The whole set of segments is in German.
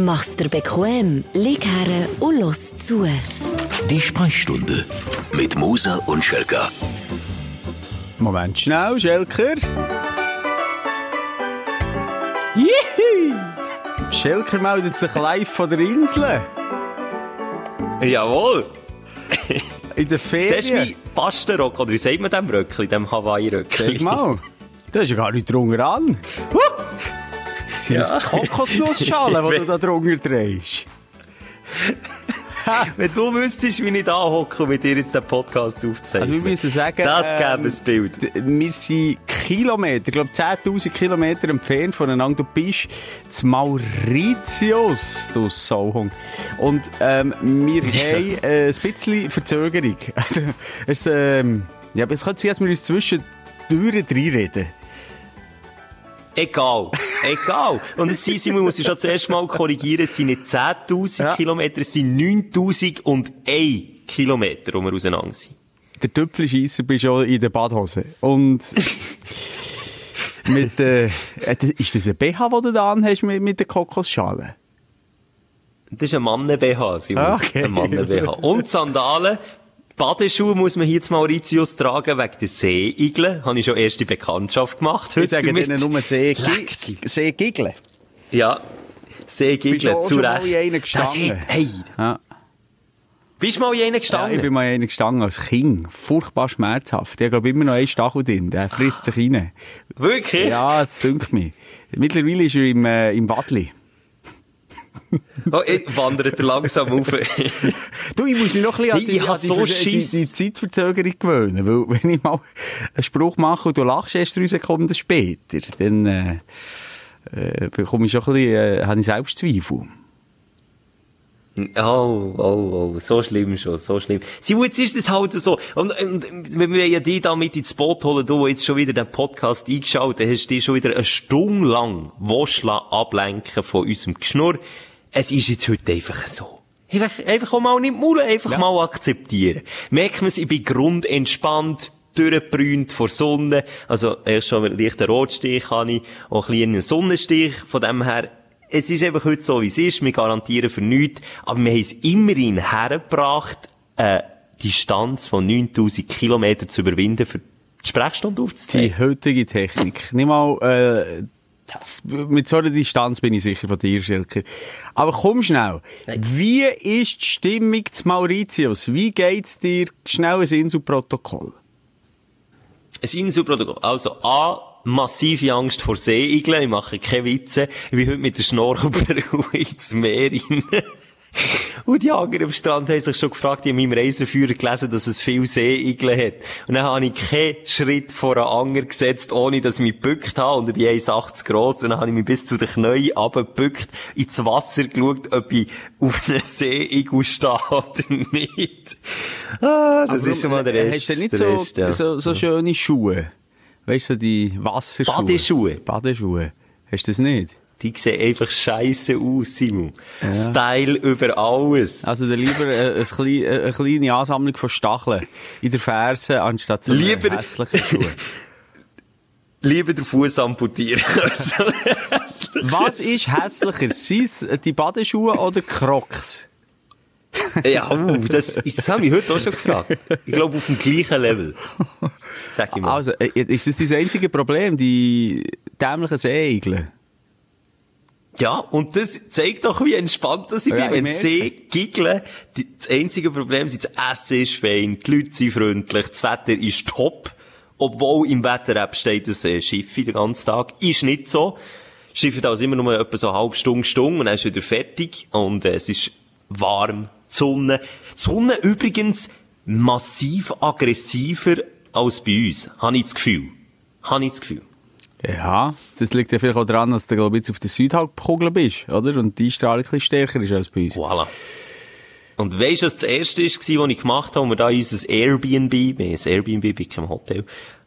Mach's dir bequem, lieg her und los zu. Die Sprechstunde mit Musa und Schelka. Moment, schnell, Schelker. Jihi! Schelker meldet sich live von der Insel. Jawohl. In der Ferien. Siehst du wie Pastenrock, oder wie sagt man dem Röckli, dem Hawaii-Röckli? Sag mal, da ist ja gar nicht drunter an. Sind das Ja. Kokosnussschalen, die du da drunter drehst? Wenn du wüsstest, wie ich da hocke und mit dir jetzt den Podcast aufzeichne. Also wir müssen sagen, Das gäbe ähm, ein Bild. Wir sind Kilometer, ich glaube 10'000 Kilometer entfernt voneinander. Du bist zu Mauritius, du Sauhung. Und ähm, wir haben äh, ein bisschen Verzögerung. Also, es, ähm, ja, aber es könnte sein, dass wir uns zwischen Türen reinreden. Egal. Egal. Und es sind, man muss sich schon zuerst mal korrigieren, es sind nicht 10.000 Ja. Kilometer, es sind 9.00001 Kilometer, wo wir auseinander sind. Der Tüpfelscheisser bist schon in der Badhose. Und mit, äh, äh, ist das ein BH, den du da anhast mit, mit der Kokosschale? Das ist ein Mannen-BH, Simon. Ah, okay. Ein Mannen-BH. Und Sandalen. Badeschuhe muss man hier zu Mauritius tragen, wegen der Seeigeln. Habe ich schon erste Bekanntschaft gemacht. Ich sage damit. denen nur See, Leck sie. See Gigle. Ja. Seeigeln, Bist du auch zu Recht. Das hat, hey. Ja. Bist du mal in einen Ja, gestanden? ich bin mal in einer gestanden als Kind. Furchtbar schmerzhaft. Der hat, glaube immer noch einen Stachel drin. Der frisst sich rein. Wirklich? Ja, das dünkt mich. Mittlerweile ist er im, äh, im Wadli. Oh, ich wandert er langsam auf. Du, ich muss mich noch ein bisschen an Nee, an die, so die, die, Zeitverzögerung gewöhnen. Weil, wenn ich mal einen Spruch mache und du lachst erst drei Sekunden später, dann, äh, äh, bekomme ich schon ein bisschen, äh, habe ich Selbstzweifel. Oh, oh, oh, so schlimm schon, so schlimm. Sie, jetzt ist das halt so. Und, und wenn wir ja die da mit ins Boot holen, du, jetzt schon wieder den Podcast eingeschaltet hast, die schon wieder eine Stunde lang lassen ablenken von unserem Geschnurr. Es ist jetzt heute einfach so. Einfach, einfach auch mal nicht maulen, einfach mal akzeptieren. Merkt man es, ich bin grundentspannt, durchgebrünt vor Sonne. Also, erst schon einen leichten Rotstich habe ich, auch ein einen Sonnenstich. Von dem her, es ist einfach heute so, wie es ist. Wir garantieren für nichts. Aber wir haben es immerhin hergebracht, eine Distanz von 9000 Kilometern zu überwinden, für die Sprechstunde Die aufzuzeigen. heutige Technik. Nicht mal, äh, mit so einer Distanz bin ich sicher von dir, Schilker. Aber komm schnell. Wie ist die Stimmung zu Mauritius? Wie geht's dir? Schnell ein Inselprotokoll. Ein Inselprotokoll. Also, A, massive Angst vor Seeigeln. Ich mache keine Witze. Bin heute mit der Schnorchel ins Meer rein. Und die anderen am Strand haben sich schon gefragt, ich habe in meinem Reiseführer gelesen, dass es viele Seeigel hat. Und dann habe ich keinen Schritt vor einen Anger gesetzt, ohne dass ich mich gebückt habe. Und ich bin 1,80 gross. Und dann habe ich mich bis zu den Knien runtergebückt, ins Wasser geschaut, ob ich auf einem Seeigel stehe oder nicht. Ah, das ist schon mal der Rest. Hast du nicht so, Rest, ja. so, so schöne Schuhe? Weißt du, die Wasserschuhe? Badeschuhe? Badeschuhe. Hast du das nicht? Die sehen einfach scheiße aus, Simon. Style über alles. Also dann lieber äh, äh, eine kleine Ansammlung von Stacheln in der Ferse, anstatt so Lieber- hässliche Schuhe. Lieber den Fuß amputieren. Was ist hässlicher? Sind's die Badeschuhe oder Crocs? ja, uh, das, das habe ich heute auch schon gefragt. Ich glaube, auf dem gleichen Level. Sag ich mal. Also, äh, ist das das einzige Problem, die dämlichen Seeigel? Ja, und das zeigt doch, wie entspannt das ich Ja, bin. Wenn. See giggeln, das einzige Problem ist, das Essen ist fein, die Leute sind freundlich, das Wetter ist top. Obwohl im Wetter-App steht, dass äh, Schiffe den ganzen Tag. Ist nicht so. Schiffe also immer nur etwa so eine halbe Stunde, Stunde und dann ist wieder fertig. Und äh, es ist warm. Die Sonne. Die Sonne übrigens massiv aggressiver als bei uns. Habe ich das Gefühl. Habe ich das Gefühl. Ja, das liegt ja vielleicht auch daran, dass du, glaube ich, jetzt auf der Südhalbkugel bist, oder? Und die Strahlung ein bisschen stärker ist als bei uns. Voilà. Und weisst du, was das erste war, was ich gemacht habe, wo wir da unser Airbnb, wir haben ein Airbnb bei keinem Hotel,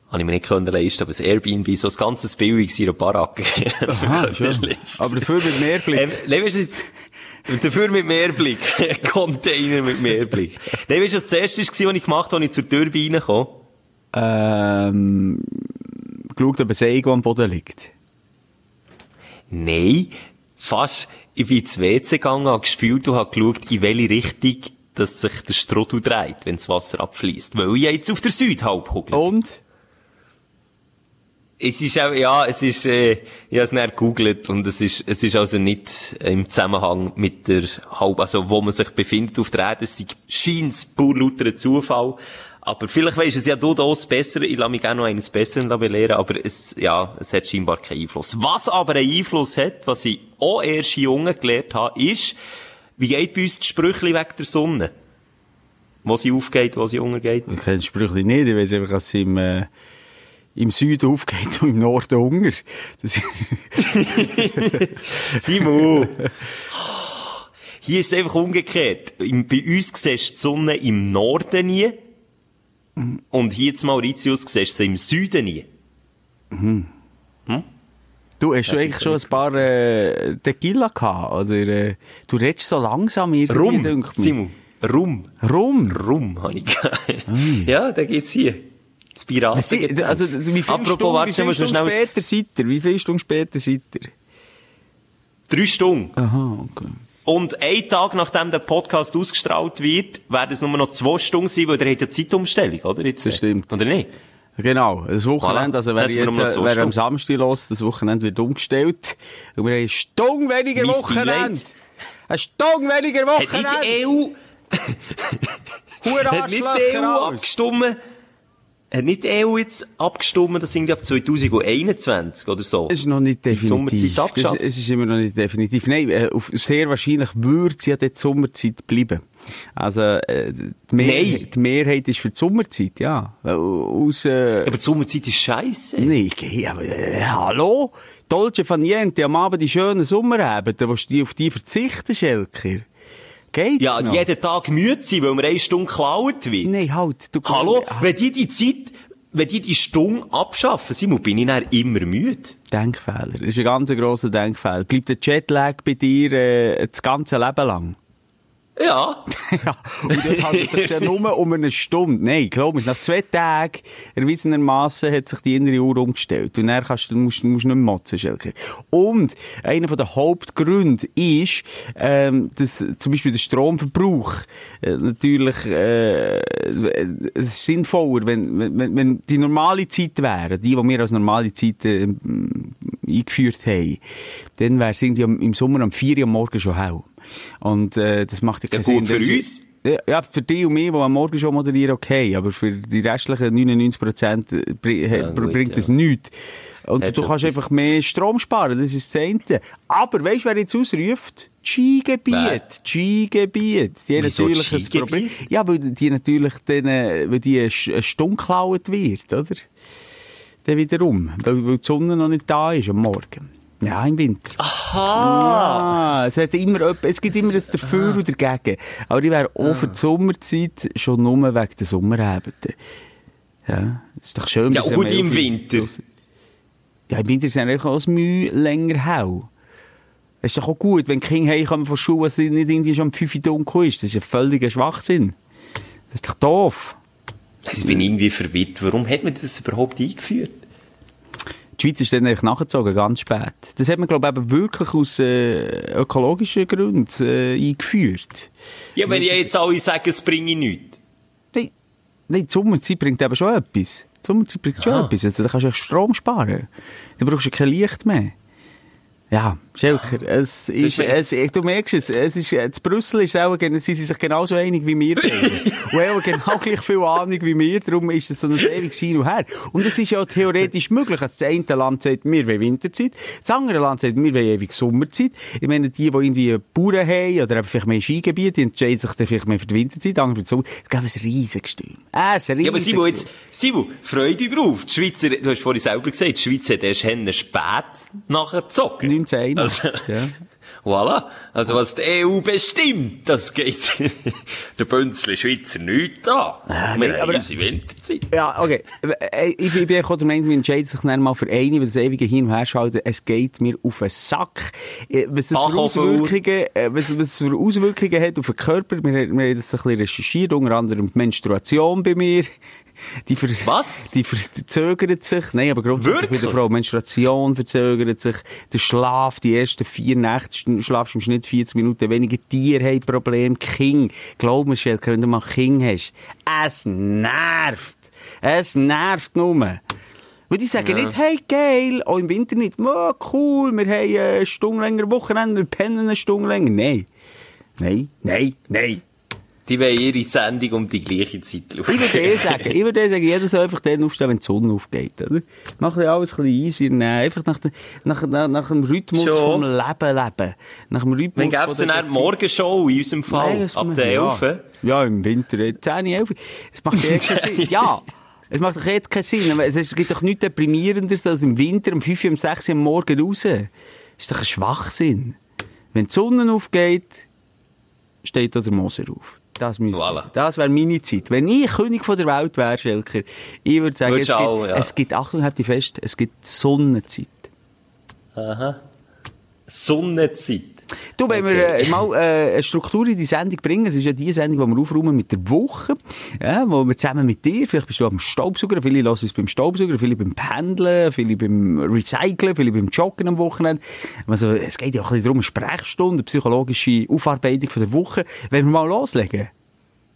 habe ich mir nicht können leisten, aber ein Airbnb, so ein ganzes billiges in einer Baracke. Aha. Aber dafür mit mehr Blick. Ähm, nein, du, jetzt, dafür mit Mehrblick. Container mit Mehrblick. Nein, weisst du, was das erste war, was ich gemacht habe, als ich zur Tür reinkam? Ähm, geschaut, ob ein Seigo am Boden liegt. Nein, fast. ich bin ins WC gegangen, habe gespielt und habe geschaut, in welche Richtung dass sich der Strudel dreht, wenn das Wasser abfließt. Weil ich jetzt auf der Südhalbkugel. Und? Es ist auch, ja, es ist, äh, ich habe es näher gegoogelt und es ist, es ist also nicht im Zusammenhang mit der Halb, also wo man sich befindet auf der Erde, es ist scheint pur lauter Zufall. Aber vielleicht weisst es ja du das besser, ich lasse mich gerne noch eines Besseren belehren, aber es, ja, es hat scheinbar keinen Einfluss. Was aber einen Einfluss hat, was ich auch erst jungen gelernt habe, ist, wie geht bei uns die Sprüchli weg der Sonne? Wo sie aufgeht, wo sie untergeht? Ich kenne das Sprüchli nicht, ich weiss einfach, dass sie im, äh, im Süden aufgeht und im Norden Hunger. Das Simon! Hier ist es einfach umgekehrt. Bei uns siehst du die Sonne im Norden nie. Und hier zu Mauritius siehst du sie im Süden nie. Mhm. Hm? Du, hast du eigentlich schon ein paar äh, Tequila gehabt? Oder äh, du redest so langsam irgendwie, Rum, denkt. Simon. Rum. Rum? Rum habe ich gehabt. Ja, da geht's hier. Das sie- Piraten. Also, wie viele Apropos, Stunden, warte, wie schnell, Stunden schnell. später seid ihr? Wie viele Stunden später seid ihr? Drei Stunden. Aha, okay. Und ein Tag, nachdem der Podcast ausgestrahlt wird, werden es nur noch zwei Stunden sein, weil ihr habt ja Zeitumstellung, oder? Jetzt, Das stimmt. Oder nicht? Genau, das Wochenende, also wer jetzt, wer am. Samstag los, das Wochenende wird umgestellt. Und wir haben eine Stunde weniger Mein Wochenende. Eine Stunde weniger Hat nicht Wochenende. die EU, Hure hat nicht die EU abgestimmt, hat nicht die EU jetzt abgestimmt, das irgendwie ab 2021 oder so? Es ist noch nicht Die Sommerzeit definitiv. Das es ist immer noch nicht definitiv. Nein, äh, auf, sehr wahrscheinlich würde es ja die Sommerzeit bleiben. Also, äh, die, Mehrheit, Nein. die Mehrheit ist für die Sommerzeit, ja. Weil Aus, äh, Aber die Sommerzeit ist scheiße. Nee, geh, aber, äh, hallo? Dolce von Niente, am Abend die schönen Sommerabende, wo du die auf die verzichten, Schelker. Geht's Ja, noch? jeden Tag müde sein, weil mir eine Stunde geklaut wird. Nein, halt, du Hallo? Ah, Wenn die die Zeit, wenn die die Stunde abschaffen, Simon, bin ich dann immer müde. Denkfehler. Das ist ein ganz grosser Denkfehler. Bleibt der Jetlag bei dir äh, das ganze Leben lang? Ja. ja, und dort handelt es sich ja nur um eine Stunde. Nein, glaub mir, nach zwei Tagen, erwiesenermaßen, hat sich die innere Uhr umgestellt. Und dann kannst du, musst, musst nicht mehr motzen, Schelker. Und einer der Hauptgründe ist, ähm, dass zum Beispiel der Stromverbrauch äh, natürlich äh, sinnvoller, wenn, wenn- wenn die normale Zeit wäre, die, die wir als normale Zeit äh, eingeführt haben, dann wäre es irgendwie im Sommer am 4 Uhr am Morgen schon hell. Und äh, das macht ja Ja, keinen gut Sinn. für uns. Ja, Ja, für die und mich, die am Morgen schon moderieren, okay. Aber für die restlichen 99 Prozent bri Ja, gut, bringt ja. das nichts. Und Hat du kannst einfach mehr Strom sparen, das ist das eine. Aber weißt du, wer jetzt ausruft? Skigebiet. Skigebiet. Die haben Wieso natürlich ein? Problem. Ja, weil die natürlich dann, äh, weil die eine Stunde geklaut wird, oder? Dann wiederum. Weil, weil die Sonne noch nicht da ist am Morgen. Ja, im Winter. Ah, es, hat immer, es gibt immer ein Dafür und Dagegen. Aber ich wäre auch für die Sommerzeit schon nur wegen der Sommerabende. Ja, ist doch schön. Ja, am im 11 Winter. Ja, im Winter ist es eigentlich auch ein Mühe länger hell. Es ist doch auch gut, wenn die Kinder heimkommen von Schule, dass es nicht irgendwie schon um 5 Uhr dunkel ist. Das ist ein völliger Schwachsinn. Das ist doch doof. Ich bin irgendwie verwirrt. Warum hat man das überhaupt eingeführt? Die Schweiz ist dann eigentlich nachgezogen, ganz spät. Das hat man, glaube ich, wirklich aus äh, ökologischen Gründen äh, eingeführt. Ja, wenn ich jetzt alle sagen, es bringe nichts. Nein, nein, die Sommerzeit bringt eben schon etwas. Die Sommerzeit bringt schon Ah. etwas. Also, da kannst du Strom sparen. Da brauchst du kein Licht mehr. Ja, Schelker, es ist, es, du merkst es, es ist, in Brüssel ist auch, sie sind sich genauso einig wie wir. Und haben genau gleich viel Ahnung wie wir, darum ist es so ein ewiges Hin und Her. Und es ist ja theoretisch möglich, dass das eine Land sagt, wir wollen Winterzeit, das andere Land sagt, wir wollen ewig Sommerzeit. Ich meine, die, die irgendwie Bauern haben, oder vielleicht mehr Skigebiete, die entscheiden sich dann vielleicht mehr für die Winterzeit, andere für die Sommer. Es gäbe ein riesiges. Äh, ein Ja, aber Simon, jetzt, Simon, freu dich drauf. Die Schweizer, du hast vorhin selber gesagt, die Schweiz hat erst Hennen spät nachher gezogen. 1981, Also, ja. Voilà. Also, was die EU bestimmt, das geht der Bünzli Schweizer nichts an. Ah, Wir nee, haben unsere Winterzeit. Ja, okay. Äh, Ich ich bin auch der Meinung, wir entscheiden sich dann mal für eine, weil das ewige Hin- und Herschalten, es geht mir auf den Sack. Äh, Was das für. Auswirkungen, äh, was, was es für Auswirkungen hat auf den Körper, wir, wir haben das ein bisschen recherchiert, unter anderem die Menstruation bei mir. Die ver Was? Die verzögert sich. Nein, aber grundsätzlich bei der? Frau. Menstruation verzögert sich. Der Schlaf, die ersten vier Nächte, schlafst im Schnitt 40 Minuten weniger. Tiere haben Probleme. King. Glaub mir, Schelker, wenn du mal King hast. Es nervt. Es nervt nur. Weil die sagen nicht, hey, geil, auch im Winter nicht, oh, cool, wir haben eine Stunde länger Wochenende, wir pennen eine Stunde länger. Nein. Nein, nein, nein. Die wollen ihre Sendung um die gleiche Zeit schauen. Ich würde eh sagen, ich würde eh sagen, jeder soll einfach dann aufstehen, wenn die Sonne aufgeht, oder? Mach ja alles ein bisschen easy, nein, einfach nach, de, nach, nach, nach dem Rhythmus Schon. vom Leben leben. Nach dem Rhythmus Dann gäbe es dann eine Morgenshow in unserem Fall, Nein, ab der wir, 11. Ja. ja, im Winter, äh, 10, 11. Es macht eh keinen Sinn. Ja. Es macht doch jetzt keinen Sinn. Es gibt doch nichts deprimierenderes als im Winter um 5, um 6 Uhr am Morgen raus. Das ist doch ein Schwachsinn. Wenn die Sonne aufgeht, steht da der Moser auf. Das müsste Voilà. Das wäre meine Zeit. Wenn ich König von der Welt wäre, Schelker, ich würde sagen, es Würdest gibt, auch, ja. es gibt, Achtung, habt ihr fest, es gibt Sonnenzeit. Sonnenzeit. Du, wenn wir äh, mal äh, eine Struktur in die Sendung bringen, es ist ja die Sendung, die wir aufräumen mit der Woche, ja, wo wir zusammen mit dir, vielleicht bist du am Staubsauger, viele hören uns beim Staubsauger, viele beim Pendeln, viele beim Recyceln, viele beim Joggen am Wochenende. Also, es geht ja auch ein bisschen darum, eine Sprechstunde, eine psychologische Aufarbeitung von der Woche. Wenn wir mal loslegen?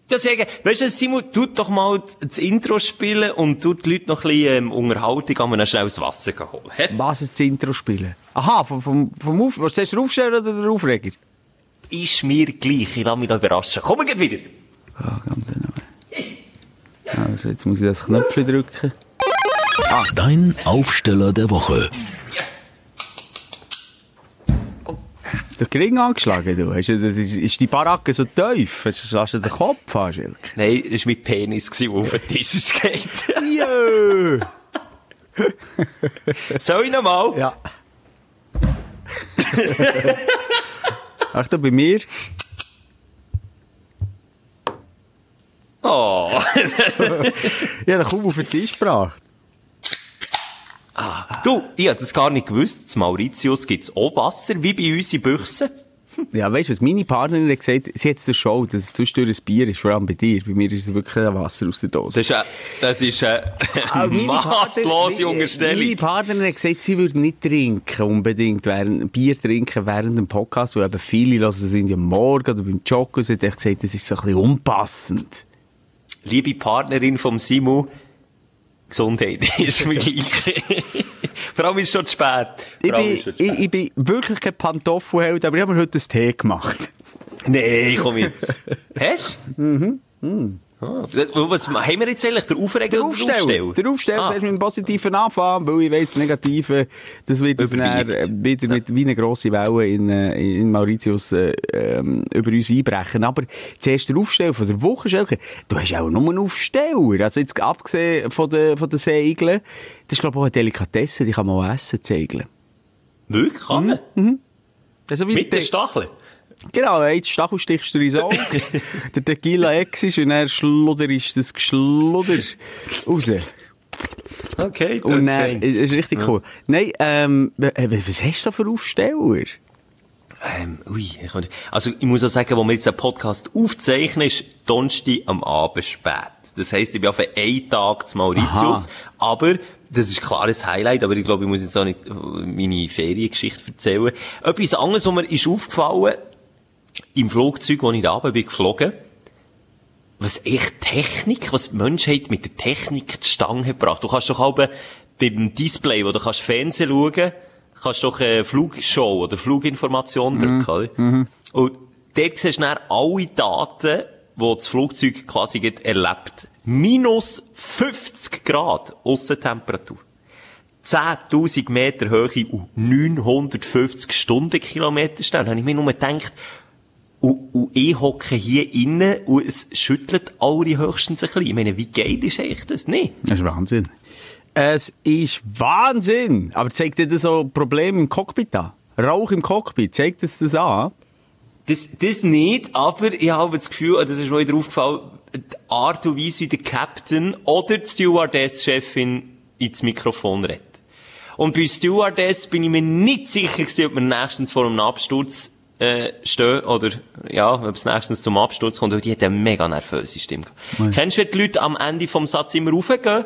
Ja, sagen, weißt du, Simon, tut doch mal das Intro spielen und tut die Leute noch ein bisschen ähm, Unterhaltung an schnell das Wasser holen. Hä? Was ist das Intro spielen? Aha, vom, vom, vom Auf, was ist der Aufsteller oder der Aufreger? Ist mir gleich, ich lasse mich da überraschen. Komm, wir wieder. Ah, komm, dann noch. Also, jetzt muss ich das Knöpfchen drücken. Dein Aufsteller der Woche. Ist der Ring angeschlagen, du? Hast du, ist, ist die Baracke so tief? Hast du, hast du den Kopf an? Nein, das war mein Penis, der auf den Tisch geht. Jö! Soll ich nochmal? Ja. Achtung, bei mir. Oh. Habe den kaum auf den Tisch gebracht. Du, ich hab das gar nicht gewusst. In Mauritius gibt's auch Wasser, wie bei uns in Büchsen. Ja, weißt du, was meine Partnerin hat gesagt, sie hat es schon, dass es zwischendurch ein Bier ist, vor allem bei dir. Bei mir ist es wirklich ein Wasser aus der Dose. Das ist, äh, das ist, meine masslose Partnerin- Meine Unterstellung. Partnerin hat gesagt, sie würde nicht trinken, unbedingt, während, Bier trinken während dem Podcast, weil eben viele hören das in am Morgen oder beim Joggen, sie hat gesagt, das ist so ein bisschen unpassend. Liebe Partnerin vom Simu, Gesundheit ist mir gleich. Vor allem ist es schon zu spät. Ich bin, zu ich, spät. ich bin wirklich kein Pantoffelheld, aber ich habe mir heute einen Tee gemacht. Nee, komm jetzt. Hast du? Mhm. Ah, was haben wir jetzt eigentlich? Der Aufreger Der oder Aufsteller. Der Aufsteller, Ah. mit einem positiven Anfang, weil ich weiss, das Negative, das wird uns dann wieder mit wie eine grosse Welle in, äh, in Mauritius äh, über uns einbrechen. Aber zuerst der Aufsteller von der Woche, Schelke, du hast auch nur einen Aufsteller. Also jetzt abgesehen von den, von den Segeln, das ist glaube ich auch eine Delikatesse, die kann man auch essen, die Segeln. Wirklich? Kann man? Also wie Mit den der- Stacheln? Genau, jetzt Stachel stichst du ins Auge, der Tequila Ex ist und dann Schludder ist das Geschludder raus. Okay, Und dann, fein. ist, ist richtig cool. Nein, ähm, äh, was hast du da für Aufsteller? Ähm, ui, ich kann nicht. Also, ich muss auch sagen, wo wir jetzt einen Podcast aufzeichnen, ist Donnerstag am Abend spät. Das heisst, ich bin auf einen Tag zu Mauritius, aber, das ist klar ein Highlight, aber ich glaube, ich muss jetzt auch nicht äh, meine Feriengeschichte erzählen. Etwas anderes, was mir ist aufgefallen, im Flugzeug, wo ich da oben bin geflogen, was echt Technik, was die Menschheit mit der Technik die Stange hat gebracht. Du kannst doch auch beim Display, wo du kannst Fernsehen schauen, kannst doch eine Flugshow oder Fluginformation drücken, oder? Und dort siehst du dann alle Daten, die das Flugzeug quasi erlebt. Minus 50 Grad Aussentemperatur. 10.000 Meter Höhe und 950 Stundenkilometer schnell. Da habe ich mir nur gedacht, und, und ich hocke hier innen und es schüttelt alle höchstens ein bisschen. Ich meine, wie geil ist eigentlich das? Nee. Das ist Wahnsinn. Es ist Wahnsinn! Aber zeigt dir das so Probleme im Cockpit an? Rauch im Cockpit, zeigt das das an? Das, das nicht, aber ich habe das Gefühl, das ist mir wieder aufgefallen, die Art und Weise, wie der Captain oder die Stewardess-Chefin ins Mikrofon redet. Und bei Stewardess bin ich mir nicht sicher gewesen, ob wir nächstens vor einem Absturz äh, stehen oder ja, ob es nächstens zum Absturz kommt, weil die hat eine mega nervöse Stimme. Kennst du, wenn die Leute am Ende vom Satz immer raufgehen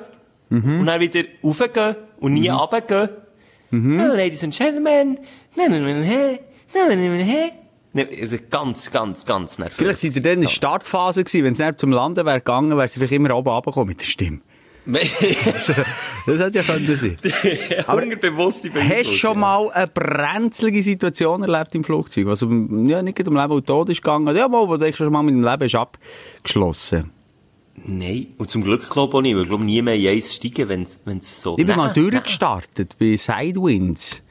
und dann wieder raufgehen und nie runtergehen? Oh, ladies and gentlemen, nein, nein, nein, hey. Hä? Ne, also ganz, ganz, ganz nervös. Vielleicht seid ihr dann in der Startphase gewesen. Wenn es nicht zum Landen wäre gegangen, wäre sie vielleicht immer oben runtergekommen mit der Stimme. Also, das hätte ja können sein. Aber Hungerbewusste Hast du schon mal eine brenzlige Situation erlebt im Flugzeug? Um, ja, nicht um Leben und Tod ist gegangen. Ja, mal, wo du schon mal mit dem Leben ist abgeschlossen. Nein, und zum Glück glaube ich auch nicht, weil ich glaube nie mehr in eins steigen, wenn es so... Ich bin mal durchgestartet bei Sidewinds.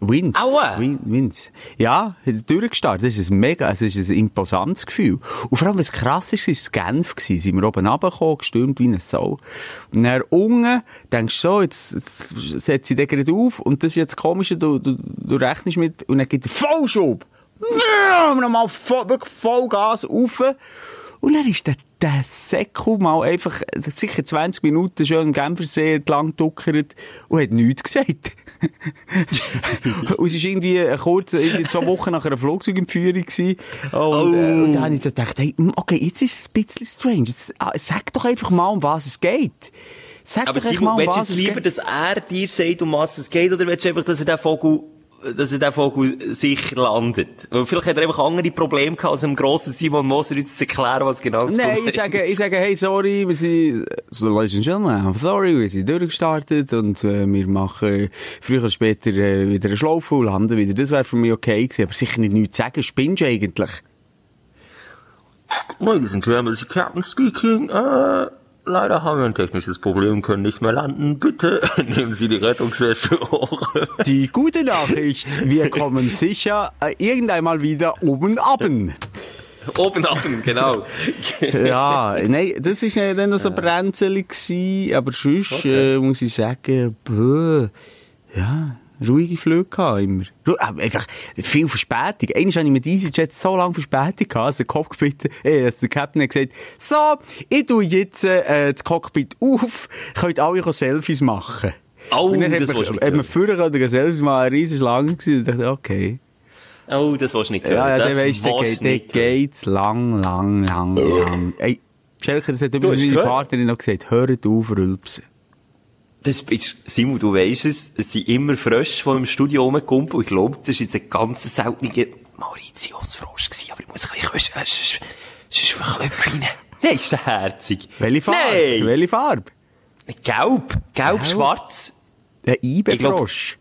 Winds. Aua! Win- Winds. Ja, durchgestartet. Das ist ein mega, es ist ein imposantes Gefühl. Und vor allem, was krass ist, ist Genf gewesen. Sind wir oben runtergekommen, gestürmt wie ein Sau. Und dann unten, denkst du so, jetzt, jetzt setze ich den gerade auf. Und das ist jetzt das Komische, du, du, du rechnest mit, und dann gibt er Vollschub. Ja, nochmal voll, wirklich Vollgas rauf. Und dann ist der, der Säckel mal einfach, sicher 20 Minuten schon im Genfersee entlang geduckert und hat nichts gesagt. und es war irgendwie kurz, irgendwie zwei Wochen nach einer Flugzeugentführung gewesen. Und, äh, und dann habe ich so gedacht, hey, okay, jetzt ist es ein bisschen strange. Jetzt, ah, sag doch einfach mal, um was es geht. Sag Aber doch einfach Simon, mal, um willst du was jetzt es lieber, dass er dir sagt, um was es geht, oder willst du einfach, dass er den Vogel, dass er den Vogel sicher landet? Weil vielleicht hat er einfach andere Probleme gehabt, als dem grossen Simon Moser jetzt zu erklären, was genau das Nein, Problem ich sage, ist. ich sage, hey, sorry, wir sind, so, ladies and gentlemen, I'm sorry, wir sind durchgestartet und äh, wir machen früher oder später äh, wieder eine Schlaufe und landen wieder. Das wäre für mich okay gewesen, aber sicher nicht nichts zu sagen. Spinnst du eigentlich? Ladies and Gentlemen, this is Captain speaking. Äh, leider haben wir ein technisches Problem, können nicht mehr landen. Bitte nehmen Sie die Rettungsweste hoch. Die gute Nachricht, wir kommen sicher äh, irgendeinmal wieder oben aben. Oben ab, genau. ja, nein, das war nicht dann so brenzelig gewesen, aber sonst Okay. äh, muss ich sagen, bäh, ja, ruhige Flüge gehabt immer. Ru aber einfach viel Verspätung. Einmal hatte ich mit EasyJet so lange Verspätung gehabt, als der Cockpit, äh, als der Captain hat gesagt, so, ich tue jetzt äh, das Cockpit auf, könnt alle Selfies machen. Oh, hat das man, willst du nicht hat man hören. vorher können Selfies machen, eine riesen Schlange ich dachte, okay. Oh, das willst du nicht hören. Ja, ja, das dann weisst du, geht, dann geht's lang, lang, lang, lang. Ey, Schelker, das hat übrigens meine gehört? Partnerin noch gesagt, hört auf, rülpsen. Das ist, Simon, du weisst es, es sind immer Frösche, die im Studio rumgekumpelt. Und ich glaube, das ist jetzt ein ganz seltener Mauritius-Frosch. Aber ich muss ein bisschen küssen. Es ist, es ist verklüpfen. Nein, ist der herzig. Welche Farbe? Nein. Welche Farbe? Gelb. Gelb, schwarz. Ein Ich Eibefrosch.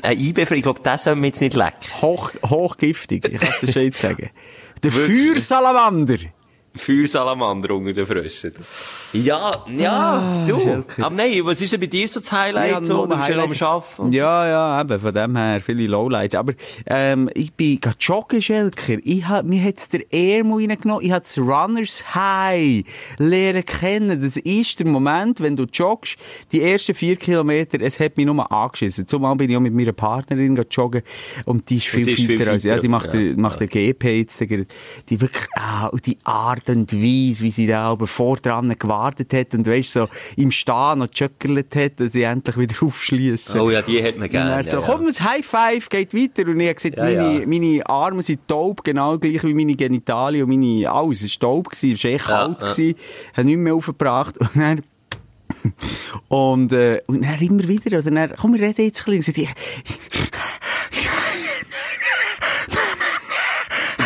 Ein Eibefrei. Ich glaube, den sollen wir jetzt nicht lecken. Hoch, hochgiftig, ich kann es dir schon jetzt sagen. Der? Feuersalamander. Feuersalamander unter den Fröschen. Ja, ja, du. Schelker. Aber nein, was ist denn bei dir so das Highlight? so? Du bist ja noch am Arbeiten. Ja, ja, eben, von dem her viele Lowlights. Aber, ähm, ich bin gerade joggen, Schelker. Ich hab, mir hat's der Ärmel reingenommen. Ich hab das Runners High lernen kennen. Das ist der Moment, wenn du joggst, die ersten vier Kilometer, es hat mich nur angeschissen. Zumal bin ich auch mit meiner Partnerin joggen. Und die ist viel ist viel fitter als, ja, fitter die macht, ja. macht der GP jetzt, die wirklich, ah, die Art und Weise, wie sie da aber vor dran gewartet hat und weisst, so im Stehen noch gechöckert hat, dass sie endlich wieder aufschliessen. Oh ja, die hat man gerne. er so, ja, komm, das High Five geht weiter. Und ich habe gesagt, Ja, meine, ja. meine Arme sind taub, genau gleich wie meine Genitalien und meine, alles. Es war taub, gewesen, es war echt kalt, gewesen, habe nichts mehr aufgebracht. Und dann, und, äh, und dann immer wieder, oder dann, komm, wir reden jetzt ein bisschen. Und ich,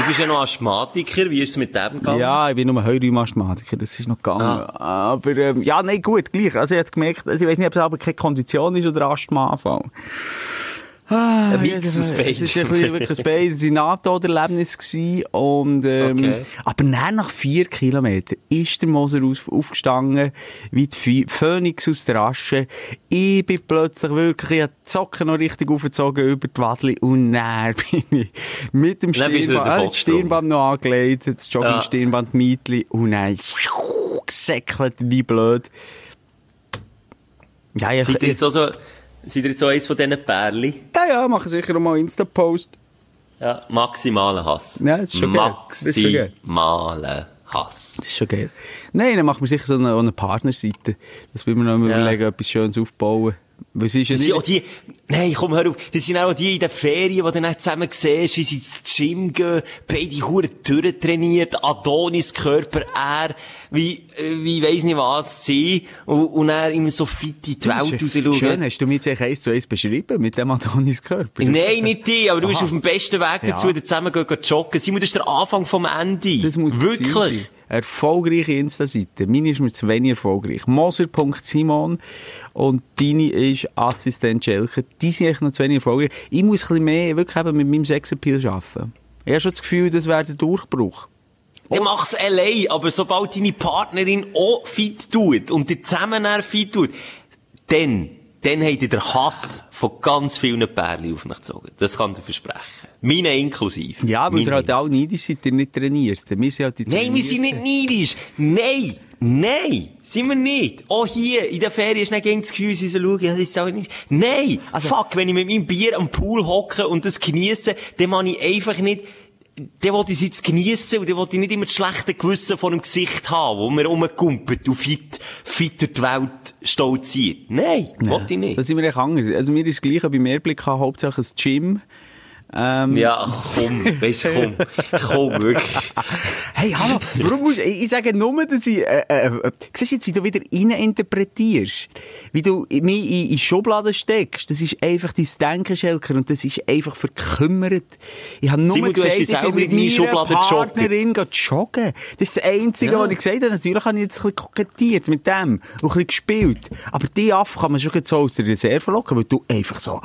Du bist ja noch Asthmatiker, wie ist es mit dem gegangen? Ja, ich bin nur Heuraumasthmatiker, das ist noch gegangen. Ah. Aber, ähm, ja, nein, gut, gleich. Also, ich habe gemerkt, also, ich weiß nicht, ob es aber keine Kondition ist oder Asthmaanfall. Ah, Ein Mix aus ja, beidem. Es ein bisschen wirklich aus beiden. Es war ein Nahtoderlebnis und, ähm, Okay. aber dann nach vier Kilometern ist der Moser auf, aufgestanden, wie die Phönix aus der Asche. Ich bin plötzlich wirklich, ich habe die Socken noch richtig aufgezogen über die Wadli und dann bin ich mit dem Stirnband, äh, das. Stirnband noch angelegt, das Ja. Jogging-Stirnband Mietli und dann gesäckelt wie blöd. Ja, ich, Seid ihr jetzt auch so, seid ihr jetzt auch eins von diesen Pärchen? ja, ja, machen sicher noch mal Insta-Post. Ja, maximaler Hass. Ja, das ist schon schon geil. Hass. Das ist schon geil. Nein, dann machen wir sicher so eine, eine Partnerseite. Dass wir noch mal Ja. überlegen, etwas Schönes aufbauen. Was ist Das sind auch die, nein, komm, hör auf, das sind auch die in den Ferien, die du dann zusammen siehst, wie sie ins Gym gehen, beide Huren durchtrainiert, Adonis Körper, er, wie, äh, wie weiss nicht was, sie, und, und er immer so fit in die Welt rausschauen. Schön, hast du mir jetzt eins zu eins beschrieben, mit dem Adonis-Körper. Nein, nicht die, aber du bist Aha. auf dem besten Weg dazu, Ja. zusammen gehen, gehen joggen. Simon, das ist der Anfang vom Ende. Das muss Wirklich. sein. Erfolgreiche Insta-Seite. Meine ist mir zu wenig erfolgreich. Moser.simon und deine ist Assistent Schelker. Die sind echt noch zu wenig erfolgreich. Ich muss ein bisschen mehr wirklich eben mit meinem Sexappeal arbeiten. Ich habe schon das Gefühl, das wäre der Durchbruch. Dann mach's allein, aber sobald deine Partnerin auch fit tut und ihr zusammen fit tut, dann, dann habt ihr den Hass von ganz vielen Pärchen auf mich gezogen. Das kann ich versprechen. Meine inklusive. Ja, weil ihr halt auch neidisch seid, ihr nicht trainiert. Wir sind halt die Nein, wir sind nicht neidisch. Nein, nein, sind wir nicht. Auch hier, in der Ferien ist nicht gegen das Gefühl, sie so schauen, das ist auch nicht. Nein, Also- fuck, wenn ich mit meinem Bier am Pool hocke und das genieße, dann kann ich einfach nicht, dann will ich jetzt geniessen und will ich nicht immer das schlechte Gewissen vor dem Gesicht haben, wo mir rumkumpelt und fit, fit durch die Welt stolziert. Nein, will ich nicht. Das sind wir echt anders. Also mir ist das Gleiche bei Mehrblick Hauptsache ein Gym. Ähm, Ja, komm, weisst du, komm, komm, wirklich. Hey, hallo, warum musst ich, ich sage nur, dass ich, äh, äh, siehst du jetzt, wie du wieder interpretierst, wie du mich in, in Schubladen steckst, das ist einfach dein Denken, Schelker, und das ist einfach verkümmert. Ich habe nur Simon, du gesagt, ich bin mit meiner. Partnerin gehen joggen. Das ist das Einzige, Ja. was ich gesagt habe. Natürlich habe ich jetzt ein bisschen kokettiert mit dem und ein bisschen gespielt. Aber die Affe kann man schon so aus der Reserve locken, weil du einfach so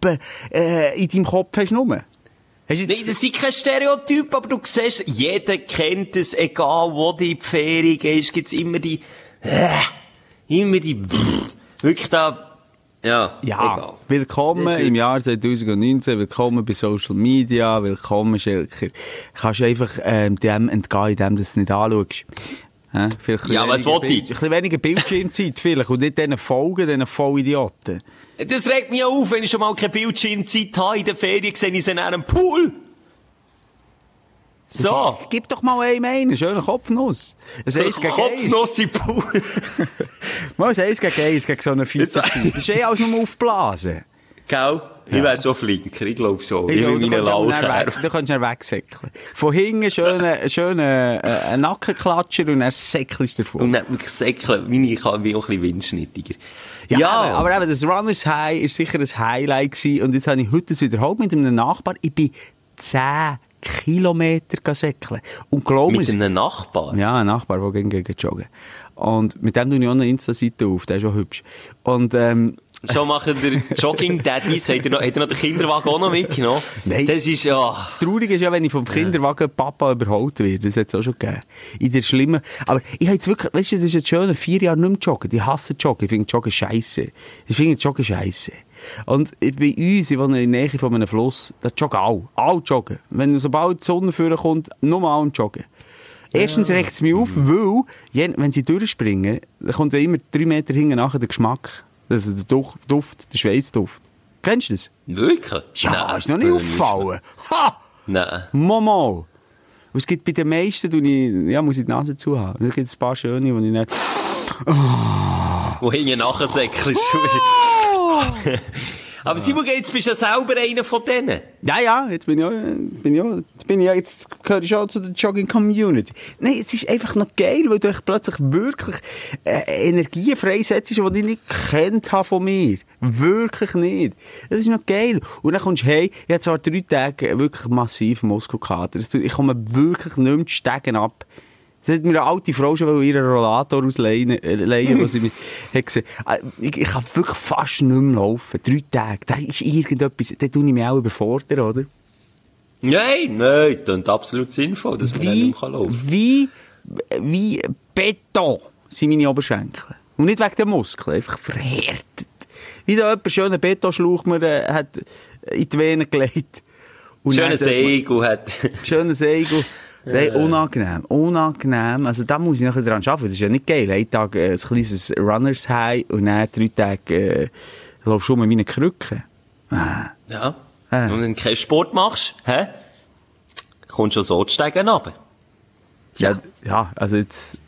Stereotypen äh, in deinem Kopf hast. Hast du jetzt- Nein, das sind kein Stereotyp, aber du siehst, jeder kennt es, egal wo die Ferien gehst, gibt's immer die, äh, immer die, wirklich da, ja, Ja, egal. willkommen im Jahr 2019, willkommen bei Social Media, willkommen Schelker. Kannst du einfach ähm, dem entgehen, indem du es nicht anschaust. Ein Ja, was will ich? Ein bisschen weniger Bildschirmzeit vielleicht und nicht diesen Folgen, diesen Vollidioten. Das regt mich auf, wenn ich schon mal keine Bildschirmzeit habe in der Ferien, sehe ich sie in einem Pool. So. Gib doch mal einem einen, schönen Kopfnuss. Ein Eis gegen. Kopfnuss im Pool. Mal ein Eis gegen Eis, gegen so einen Vierer. Das ist eh alles nur aufblasen. Gell? Ich wäre so flinker, ich glaube schon. Ich, glaube, du meine kannst Du kannst schnell wegsäckeln. Von hinten schönen, schönen äh, Nackenklatscher und dann säckelst du davon. Und dann säckeln, meine ich kann auch ein bisschen windschnittiger. Ja, Aber, aber eben, das Runners High ist sicher ein Highlight gewesen. Und jetzt habe ich heute das wiederholt mit einem Nachbar. Ich bin 10 Kilometer säckeln. Und glaub mit einem Nachbar. Ja, ein Nachbar, der gegen gegen joggen. Und mit dem tue ich auch eine Insta-Seite auf. Der ist auch hübsch. Und, ähm, Schon machen der Jogging Daddies, hat er noch, hat er noch den Kinderwagen auch noch mitgenommen? Nein. Das ist, ja. Das Traurige ist ja, wenn ich vom Kinderwagen Papa überholt werde. Das hat es auch schon gegeben. In der schlimmen, aber ich habe jetzt wirklich, weißt du, das ist jetzt schön, vier Jahre nicht mehr joggen. Ich hasse Joggen. Ich finde Joggen scheisse. Ich finde Joggen scheisse. Und bei uns, ich wohne in der Nähe von einem Fluss, da joggen alle. Alle joggen. Wenn sobald die Sonne vorkommt, nur mal joggen. Erstens regt es mich auf, weil, je- wenn sie durchspringen, dann kommt ja immer drei Meter hinten nachher der Geschmack. Also der Duft, Duft der Schweißduft. Kennst du das? Wirklich? Ja, Nein, ist noch nicht würde aufgefallen. Ha! Nein. Momo! Und es gibt bei den meisten, tue ich, ja, muss ich die Nase zu haben. Es gibt ein paar schöne, wo ich nicht, Wo hinten nachher säckelst. Aber Simon, jetzt bist du ja selber einer von denen. ja, ja, jetzt bin ich ja, jetzt bin ich ja, jetzt bin ich ja, jetzt gehöre ich auch zu der Jogging Community. Nein, es ist einfach noch geil, weil du echt plötzlich wirklich, äh, Energie freisetzt, die ich nicht kennt habe von mir. Wirklich nicht. Das ist noch geil. Und dann kommst du hey, ich habe zwar drei Tage wirklich massiv Muskelkater. Ich komme wirklich nicht mehr die Stegen ab. Das hat mir eine alte Frau schon ihren Rollator ausleihen, äh, was sie mir hat gesagt. Äh, Ich, ich kann wirklich fast nicht mehr laufen. Drei Tage. Da ist irgendetwas, da tue ich mich auch überfordern, oder? Nein, nein, das klingt absolut sinnvoll, dass man Wie, nicht mehr laufen kann. wie, wie Beton sind meine Oberschenkel. Und nicht wegen der Muskeln, einfach verhärtet. Wie da jemand schönen Betonschlauch mir äh, hat in die Venen gelegt. Schöner man- Segel hat. Schöner Segel. Nein, unangenehm. Unangenehm. Also da muss ich noch dran arbeiten. Das ist ja nicht geil. Ein Tag äh, ein kleines Runners High und dann drei Tage äh, laufst du um wie eine Krücke. Ah. Ja. Äh. Und wenn du keinen Sport machst, hä? Kommst du schon so die Stegen runter. Ja, ja, also jetzt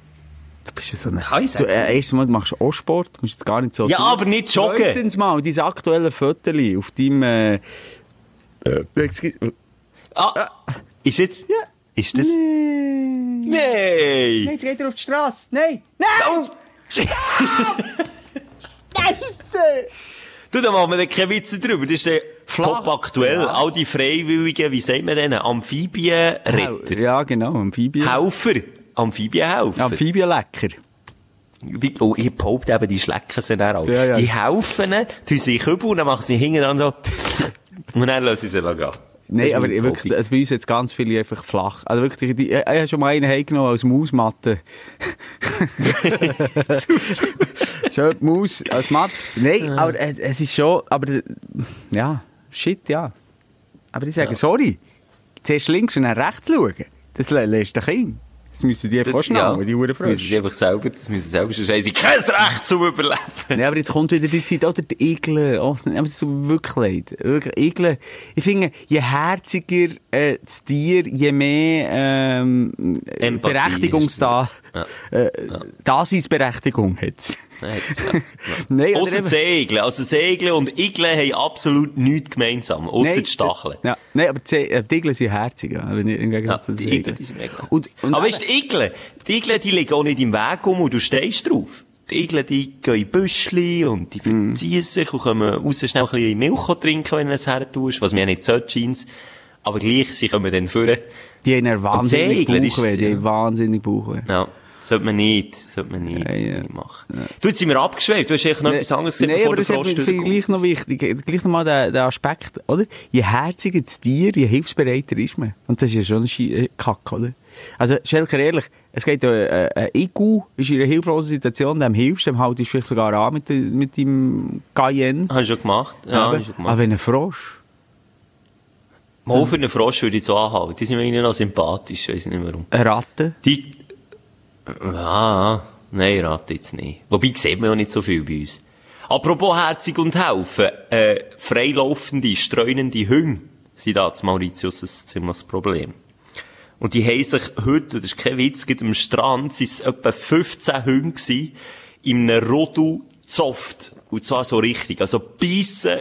du bist ja so ein... Ja, ich du, äh, erstens mal, du machst auch Sport, du musst jetzt gar nicht so... Ja, tun. aber nicht joggen. Zweitens mal, dein aktuelle Foto auf deinem... Äh, äh, excuse- Ah, ist jetzt, ist das? Nein, Nein! jetzt geht er auf die Straße. Nein, nein! Oh! Scheisse! Du, da machen wir dann keine Witze drüber. Das ist der Flach. top aktuell. Ja. All die Freiwilligen, wie sagt man denen? Amphibienretter. Ja, genau, Amphibien. Helfer. Amphibienhelfer. Amphibienlecker. Oh, ich behaupte eben, die schlecken sie dann auch. Ja, ja. Die helfen tun sie in Kübel und dann machen sie hinten dran so. und dann lassen sie sie gehen. Nein, aber wirklich, also bei uns jetzt ganz viele einfach flach. Also wirklich, die, ich, ich habe schon mal einen heimgenommen als Mausmatte. schon die Maus als Matte. Nein, aber es, es ist schon, aber, ja, shit, ja. Aber ich sage, sorry, zuerst links und dann rechts schauen. Das lä- lässt dich hin. Das müssen die einfach schnallen, die Huren das müssen sie einfach selber, das müssen sie selber, sonst haben sie kein Recht zum Überleben. Ja, aber jetzt kommt wieder die Zeit, oder die Igel, oh, aber mir wirklich leid. Wirklich, Igel. Ich finde, je herziger äh, das Tier, je mehr ähm, Empathie Berechtigungsda ist äh, Daseinsberechtigung hat Ja, ja. Nein, oder Ausser eben- Segeln. Also Segeln und Igeln haben absolut nichts gemeinsam. Ausser die Stacheln. Ja, nein, aber die, äh, die Igel sind herzig, ja, wenn ich- im Ja, Gegensatz den die Segeln. Igel, die sind mega. Und, und Aber weißt du, die Igel, die Igel, die liegen auch nicht im Weg um und du stehst drauf. Die Igel, die gehen in Büschli und die verziehen sich und kommen raus schnell ein bisschen Milch trinken, wenn du es her tust, was mir ja nicht sollte, scheint's. Aber gleich, sie kommen dann führen. die haben einen wahnsinnig Bauchweh, die ja. haben wahnsinnig Bauchweh. Ja. Sollte man nicht, sollte man nicht, Ja, ja. nicht machen. Du, jetzt sind wir abgeschweift. Du hast eigentlich noch etwas anderes gesagt, Nein, aber das ist gleich noch wichtig. Gleich nochmal der, der Aspekt, oder? Je herziger das Tier, je hilfsbereiter ist man. Und das ist ja schon ein äh, Kack, oder? Also, Schelker, ehrlich, es geht, äh, äh, ein IQ ist in einer hilflosen Situation, dem hilfst, dem haltest du vielleicht sogar an mit, mit deinem Cayenne. Hast du schon gemacht? Ja, aber, schon gemacht. aber wenn ein Frosch, Mal für einen Frosch würde ich so anhalten. Die sind mir irgendwie noch sympathisch, ich nicht warum. eine Ratte, Die, ja, nein, rate jetzt nicht. Wobei sieht man ja nicht so viel bei uns. Apropos herzig und helfen, äh, freilaufende, streunende Hunde sind da zu Mauritius ein ziemliches Problem. Und die haben sich heute, das ist kein Witz, am Strand, sind es etwa 15 Hunde gewesen, in einem Rodel zofft. Und zwar so richtig. Also beißen,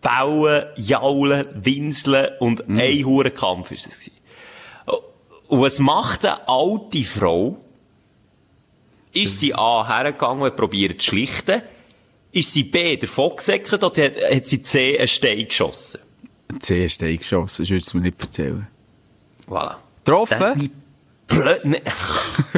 bauen, jaulen, winseln und ein Hurenkampf ist es. Und was macht eine alte Frau? Ist sie A, hergegangen und probiert zu schlichten? Ist sie B, davon gesäckert oder hat, hat sie C, einen Stein geschossen? C ist eingeschossen, das würdest du mir nicht erzählen. Voilà. Getroffen? Blöd, ne.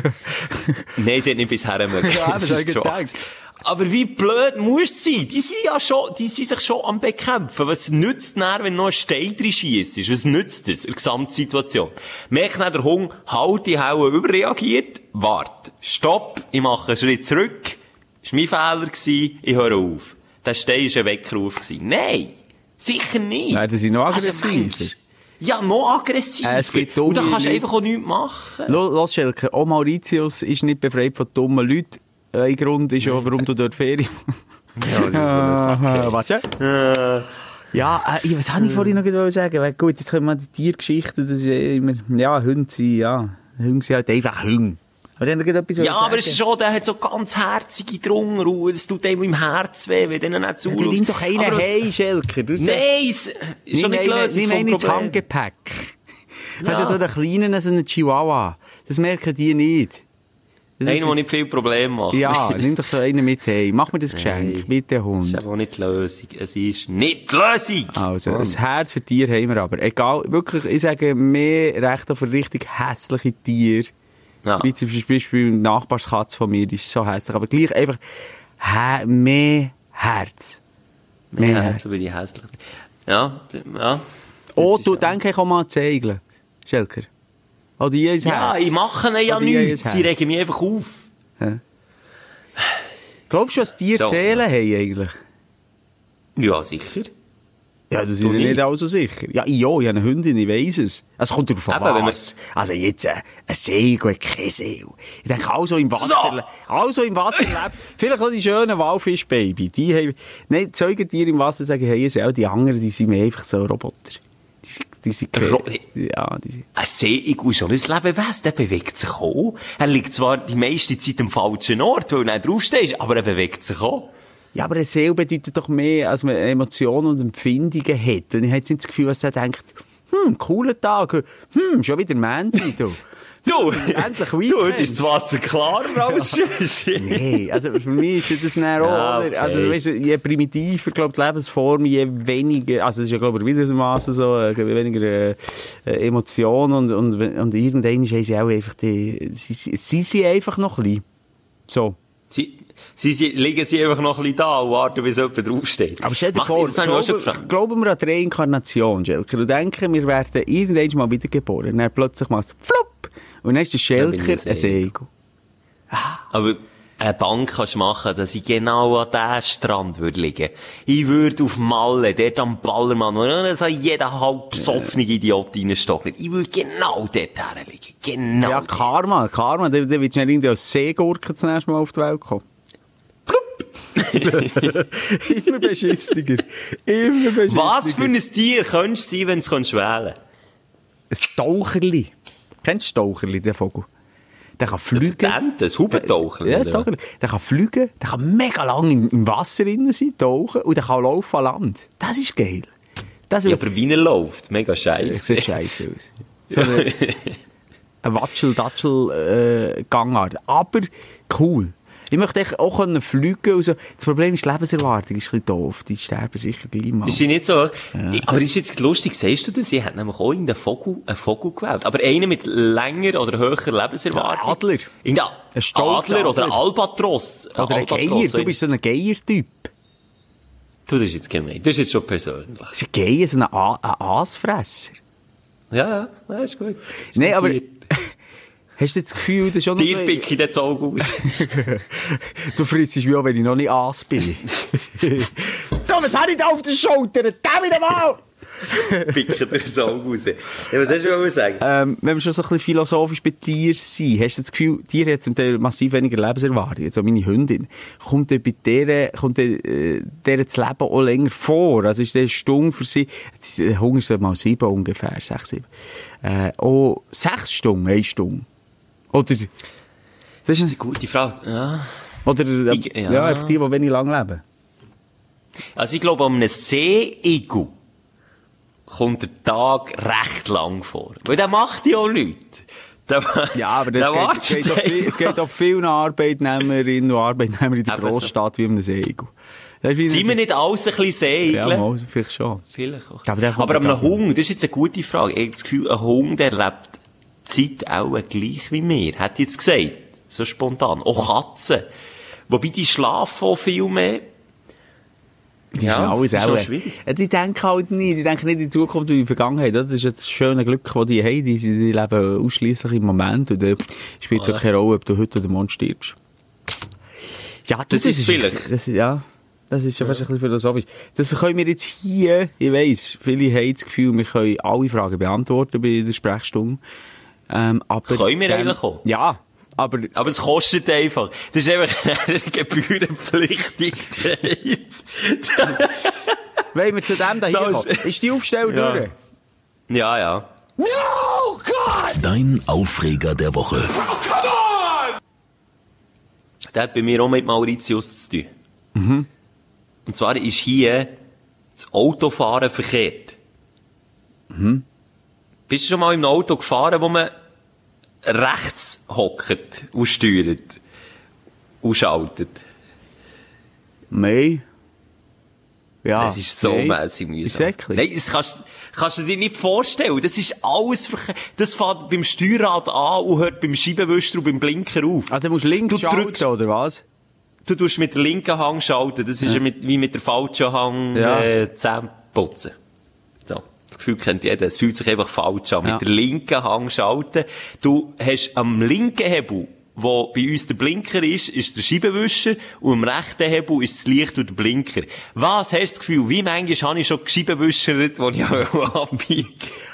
Nein, sie hat nicht bisher mögen. Ja, Das ist gedacht. Aber wie blöd muss sie sein? Die sind ja schon, die sind sich schon am Bekämpfen. Was nützt denn, wenn noch ein Stein drin schiesst? Was nützt das in der Gesamtsituation? Merkt dann der Hund, halt die Haue überreagiert, wart, stopp, ich mache einen Schritt zurück, ist mein Fehler gewesen, ich höre auf. Der Stein war ein Weckruf gewesen. Nein! Sicher nicht! Nein, die sind noch Also, aggressiver. Mensch, ja, noch aggressiver. Äh, es gibt Und da dumme kannst du einfach auch nichts machen. Los, los Schelker, auch Mauritius ist nicht befreit von dummen Leuten. Ein Grund ist auch, warum du dort Ferien Ja, das ist so. Warte. Äh, Ja, äh, was habe ich vorhin noch sagen? Weil, gut, jetzt kommen wir die Tiergeschichten, das ist immer, ja, Hunde sind, ja, Hunde sind halt einfach Hunde. Aber dann gerade etwas Ja, aber es ist schon, der hat so ganz herzige Drungenruhe. Es tut dem im Herz weh, wenn der nicht Ja, zuschaut. dann nimm doch einen Aber was- hey, Schelker. Du Nein, es ist schon nicht einen, Lösung nimm einen ins. Handgepäck. Du hast Ja. ja so den kleinen, so einen Chihuahua. Das merken die nicht. Einer, der nicht viel Probleme macht. Ja, nimm doch so einen mit hey. Mach mir das Geschenk, Nein. bitte Das ist Hund. aber nicht die Lösung. Es ist nicht die Lösung! Also, Mann. ein Herz für Tiere haben wir aber. Egal, wirklich, ich sage, mehr Recht auf richtig hässliche Tiere. Ja. Wie zum Beispiel die Nachbarskatze von mir, die ist so hässlich. Aber gleich einfach hä- mehr Herz. Mehr Herz. so wie die hässlichen. Ja, ja. Oh, du ist ja- denk ich auch mal an die Segeln. Schelker. Oh, die Ja, Herz. ich mache ja die haben nichts. Sie Herz. regen mich einfach auf. Glaubst du, dass Tiere So. Seelen haben eigentlich? Ja, sicher. Ja, das sind ja nicht nicht? alle so sicher. Ja, ich, ja, ich habe eine Hündin, ich weiss es. Es kommt darauf an, Eben, wenn was. Also jetzt, äh, ein Segel hat keine Seele. Ich denke, also im Wasser, So! also im Wasser lebt, vielleicht auch die schönen Walfischbaby, die haben, nein, die Säugetiere im Wasser sagen, hey, Seele, die anderen, die sind mehr einfach so Roboter. Die, die sind, Ro- ja, die sind, Ein Seeigel ist schon ein Lebewesen, der bewegt sich auch. Er liegt zwar die meiste Zeit am falschen Ort, weil er nicht draufsteht, aber er bewegt sich auch. Ja, aber eine Seele bedeutet doch mehr, als man Emotionen und Empfindungen hat. Und ich habe jetzt nicht das Gefühl, dass er denkt, hm, cooler Tag, hm, schon wieder Mandy, du. Du, Endlich du, Weekend. heute ist das Wasser klarer als sonst. Nee, also für mich ist das dann auch, Ja, okay. Also, du weißt, je primitiver, glaub, die Lebensform, je weniger, also, es ist ja, glaube ich, wiedermaßen so, weniger, äh, Emotionen und, und, und irgendwann haben sie auch einfach die, sie, sie, sind einfach noch klein. So. Sie, sie, sie, liegen sie einfach noch ein bisschen da und warten, bis jemand draufsteht. Aber stell dir vor, glauben, glauben wir an die Reinkarnation, Schelker, und denken, wir werden irgendwann mal wiedergeboren. Und dann plötzlich macht es flupp! Und dann ist der Schelker ein Segel. Aber eine Bank kannst du machen, dass ich genau an diesem Strand würde liegen. Ich würde auf Malle, dort am Ballermann, wo dann so jeder halb besoffene Idiot reinstockelt. Ich würde genau dort herliegen. Genau. Ja, dort. Karma, Karma, dann, dann willst du nicht irgendwie als Seegurke das nächste Mal auf die Welt kommen. Immer beschissiger. Immer beschissiger. Was für ein Tier könntest du sein, wenn du es wählen Ein Taucherli. Kennst du Taucherli, den Vogel? Der kann fliegen. Ente, ein Hubentaucher. Ja, ein Taucherli. Der kann fliegen, der kann mega lang im, Wasser drin sein, tauchen, und der kann laufen an Land. Das ist geil. Das Ja, aber wie er läuft, mega Das scheiße. sieht scheiße aus. So eine, eine Watschel-Datschel-Gangart. Aber cool. Ich möchte echt auch können fliegen und so. Das Problem ist, die Lebenserwartung ist ein bisschen doof. Die sterben sicher gleich mal. Ist sie nicht so? Aber ist jetzt lustig, siehst du das? Sie hat nämlich auch irgendeinen Vogel, einen Vogel gewählt. Aber einen mit länger oder höherer Lebenserwartung. Ja, Adler. Irgendein Ein stolzer Adler oder Adler. Albatros. Oder ein Geier. Du bist so ein Geier-Typ. Du, das ist jetzt gemein. Das ist jetzt schon persönlich. Das ist ein Geier, so ein, A ein Aasfresser. Ja, ja, ja, ist gut. Ist Nein, aber... notiert. Hast du das Gefühl, das ist schon noch Dir so... ich das Auge aus. Du frisst mich auch, wenn ich noch nicht Aas bin. was habe ich da auf der Schulter? Da wieder mal! picke dir das Auge raus. Ja, was hast du sagen? Ähm, wenn wir schon so ein bisschen philosophisch bei Tieren sind, hast du das Gefühl, Tiere haben zum Teil massiv weniger Lebenserwartung. Jetzt auch meine Hündin. Kommt dann bei der, kommt dann, äh, der das Leben auch länger vor? Also ist der Stunde für sie, der Hunger ist so mal sieben ungefähr, sechs, sieben. Äh, oh, sechs Stunden, eine Stunde. Oder, das ist eine gute Frage. Ja. oder, äh, Ich- ja, ja. einfach die, die wenig lang leben. Also ich glaube, an einem Seeigel kommt der Tag recht lang vor. Weil der macht ja auch nichts. Der, Ja, aber das geht, geht viel, es geht auch vielen Arbeitnehmerinnen und Arbeitnehmern in der Eben so. Großstadt wie einem wie Sind wir nicht alles ein bisschen Ja, Seeigel? mal, vielleicht schon. Vielleicht auch. Aber Aber an einem Hund, das ist jetzt eine gute Frage. Ich habe das Gefühl, ein Hund, der lebt Zeit auch gleich wie wir. Hat jetzt gesagt. So spontan. Auch Katzen. Wobei die schlafen auch viel mehr. Die ja, sind alles ist auch, auch schwierig. Ja, die denken halt nie, die denken nicht in die Zukunft und in die Vergangenheit. Das ist jetzt das schöne Glück, das die haben. Die, die leben ausschließlich im Moment. Und da spielt es auch Ja. keine Rolle, ob du heute oder morgen stirbst. Ja, du, Das ist vielleicht. Das, ja, das ist ja fast ein bisschen philosophisch. Das können wir jetzt hier, ich weiss, viele haben das Gefühl, wir können alle Fragen beantworten bei der Sprechstunde. Ähm, aber, Können wir eigentlich auch? Ja, aber Aber es kostet einfach. Das ist einfach eine gebührenpflichtige wollen wir zu dem da So, kommen? Ist die Aufstellung Ja. durch? Ja, ja. Dein Aufreger der Woche. Der hat bei mir auch mit Mauritius zu tun. Und zwar ist hier das Autofahren verkehrt. Bist du schon mal im Auto gefahren, wo man rechts hockt und steuert und schaltet? Nein. Ja. Das ist so nein. mässig mühsam. Eklig. Nein, das kannst, kannst du dir nicht vorstellen. Das ist alles. Das fängt beim Steuerrad an und hört beim Scheibenwischer und beim Blinker auf. Also du musst links Du schalten, drückst- oder was? Du tust mit der linken Hand schalten. Das ist ja. mit, wie mit der falschen Hand Ja. äh, Zähne putzen. So. Das Gefühl kennt jeder. Es fühlt sich einfach falsch an. Ja. Mit der linken Hand schalten. Du hast am linken Hebel, wo bei uns der Blinker ist, ist der Scheibenwischer und am rechten Hebel ist das Licht und der Blinker. Was hast du das Gefühl? Wie manchmal habe ich schon Scheibenwischert, wo ich abbiege?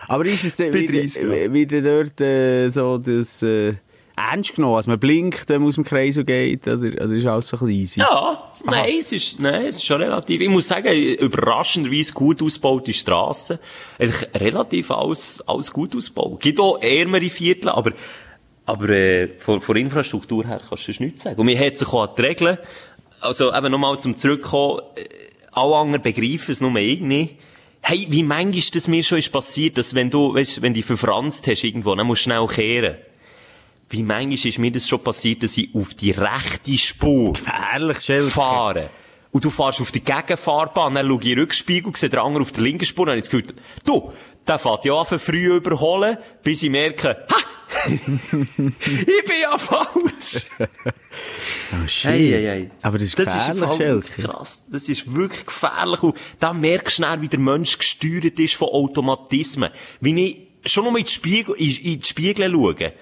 Aber ist es denn wieder, 30 Grad. wieder dort äh, so das äh, ernst genommen, als man blinkt, wenn man aus dem Kreis geht, oder, oder ist alles so ein bisschen easy? Ja, nein, es ist, nein, es ist schon relativ, ich muss sagen, überraschenderweise gut ausgebaute Strassen. Eigentlich relativ alles, alles gut ausgebaut. Gibt auch ärmere Viertel, aber, aber, äh, von, von Infrastruktur her kannst du nichts sagen. Und man hat sich auch an die Regeln, also eben nochmal zum Zurückkommen, äh, alle anderen begreifen es nur ich nicht. Hey, wie manchmal ist das mir schon ist passiert, dass wenn du, weißt, wenn du verfranst hast irgendwo, dann musst du schnell kehren. Wie manchmal ist mir das schon passiert, dass ich auf die rechte Spur Gefährlich, Schelke. fahre. Und du fährst auf die Gegenfahrbahn, dann schaue ich in den Rückspiegel, sehe den anderen auf der linken Spur, dann habe ich das Gefühl, du, der fährt ja an früh überholen, bis ich merke, ha! ich bin ja falsch! Oh, shit. Ei, ei, ei. Aber das ist Das ist gefährlich, Schelke. krass. Das ist wirklich gefährlich. Und da merkst du schnell, wie der Mensch gesteuert ist von Automatismen. Wie ich schon nur in die Spiegel, in, in die Spiegel schaue.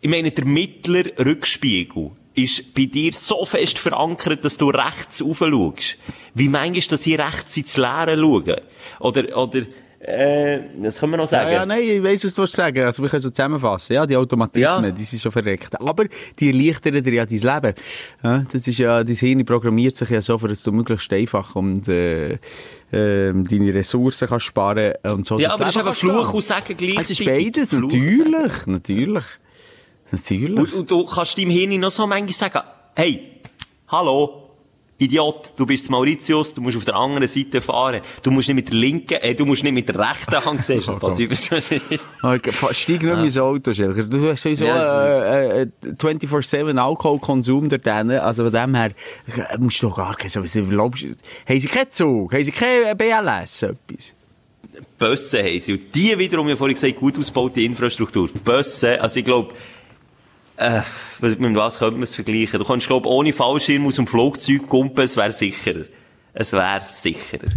Ich meine, der mittlere Rückspiegel ist bei dir so fest verankert, dass du rechts rauf schaust. Wie manchmal, dass ich rechts ins Leere schaue. Oder, oder, äh, das können wir noch sagen. Ja, ja, nein, ich weiss, was du sagen. Also, wir können so zusammenfassen. Ja, die Automatismen, Ja. die sind schon verreckt. Aber die erleichtern dir ja dein Leben. Ja, das ist ja, dein Hirn programmiert sich ja so, dass du möglichst einfach und, äh, ähm, deine Ressourcen kannst sparen und so. Ja, aber das ist kannst du Fluch und Sagen gleichzeitig. Es ist beides, natürlich, natürlich. Natürlich. Und, und du kannst deinem Hirn noch so manchmal sagen, hey, hallo, Idiot, du bist Mauritius, du musst auf der anderen Seite fahren. Du musst nicht mit der linken, äh, du musst nicht mit der rechten Hand sehen. Das passiert so. Okay, fa- Steig nicht mehr ins Auto, Schelker. Du hast sowieso Ja, äh, äh, 24-7 Alkoholkonsum dort drin. Also von dem her äh, musst du doch gar kein... So, was erlaubst du- haben sie keinen Zug? Haben sie kein BLS? Etwas? Bösse haben sie. Und die wiederum, habe vorhin gesagt, gut ausgebaute Infrastruktur. Bösse, also ich glaube, äh, mit was könnte man es vergleichen? Du kannst, glaube ohne Fallschirm aus dem Flugzeug kumpen, es wäre sicherer. Es wäre sicherer.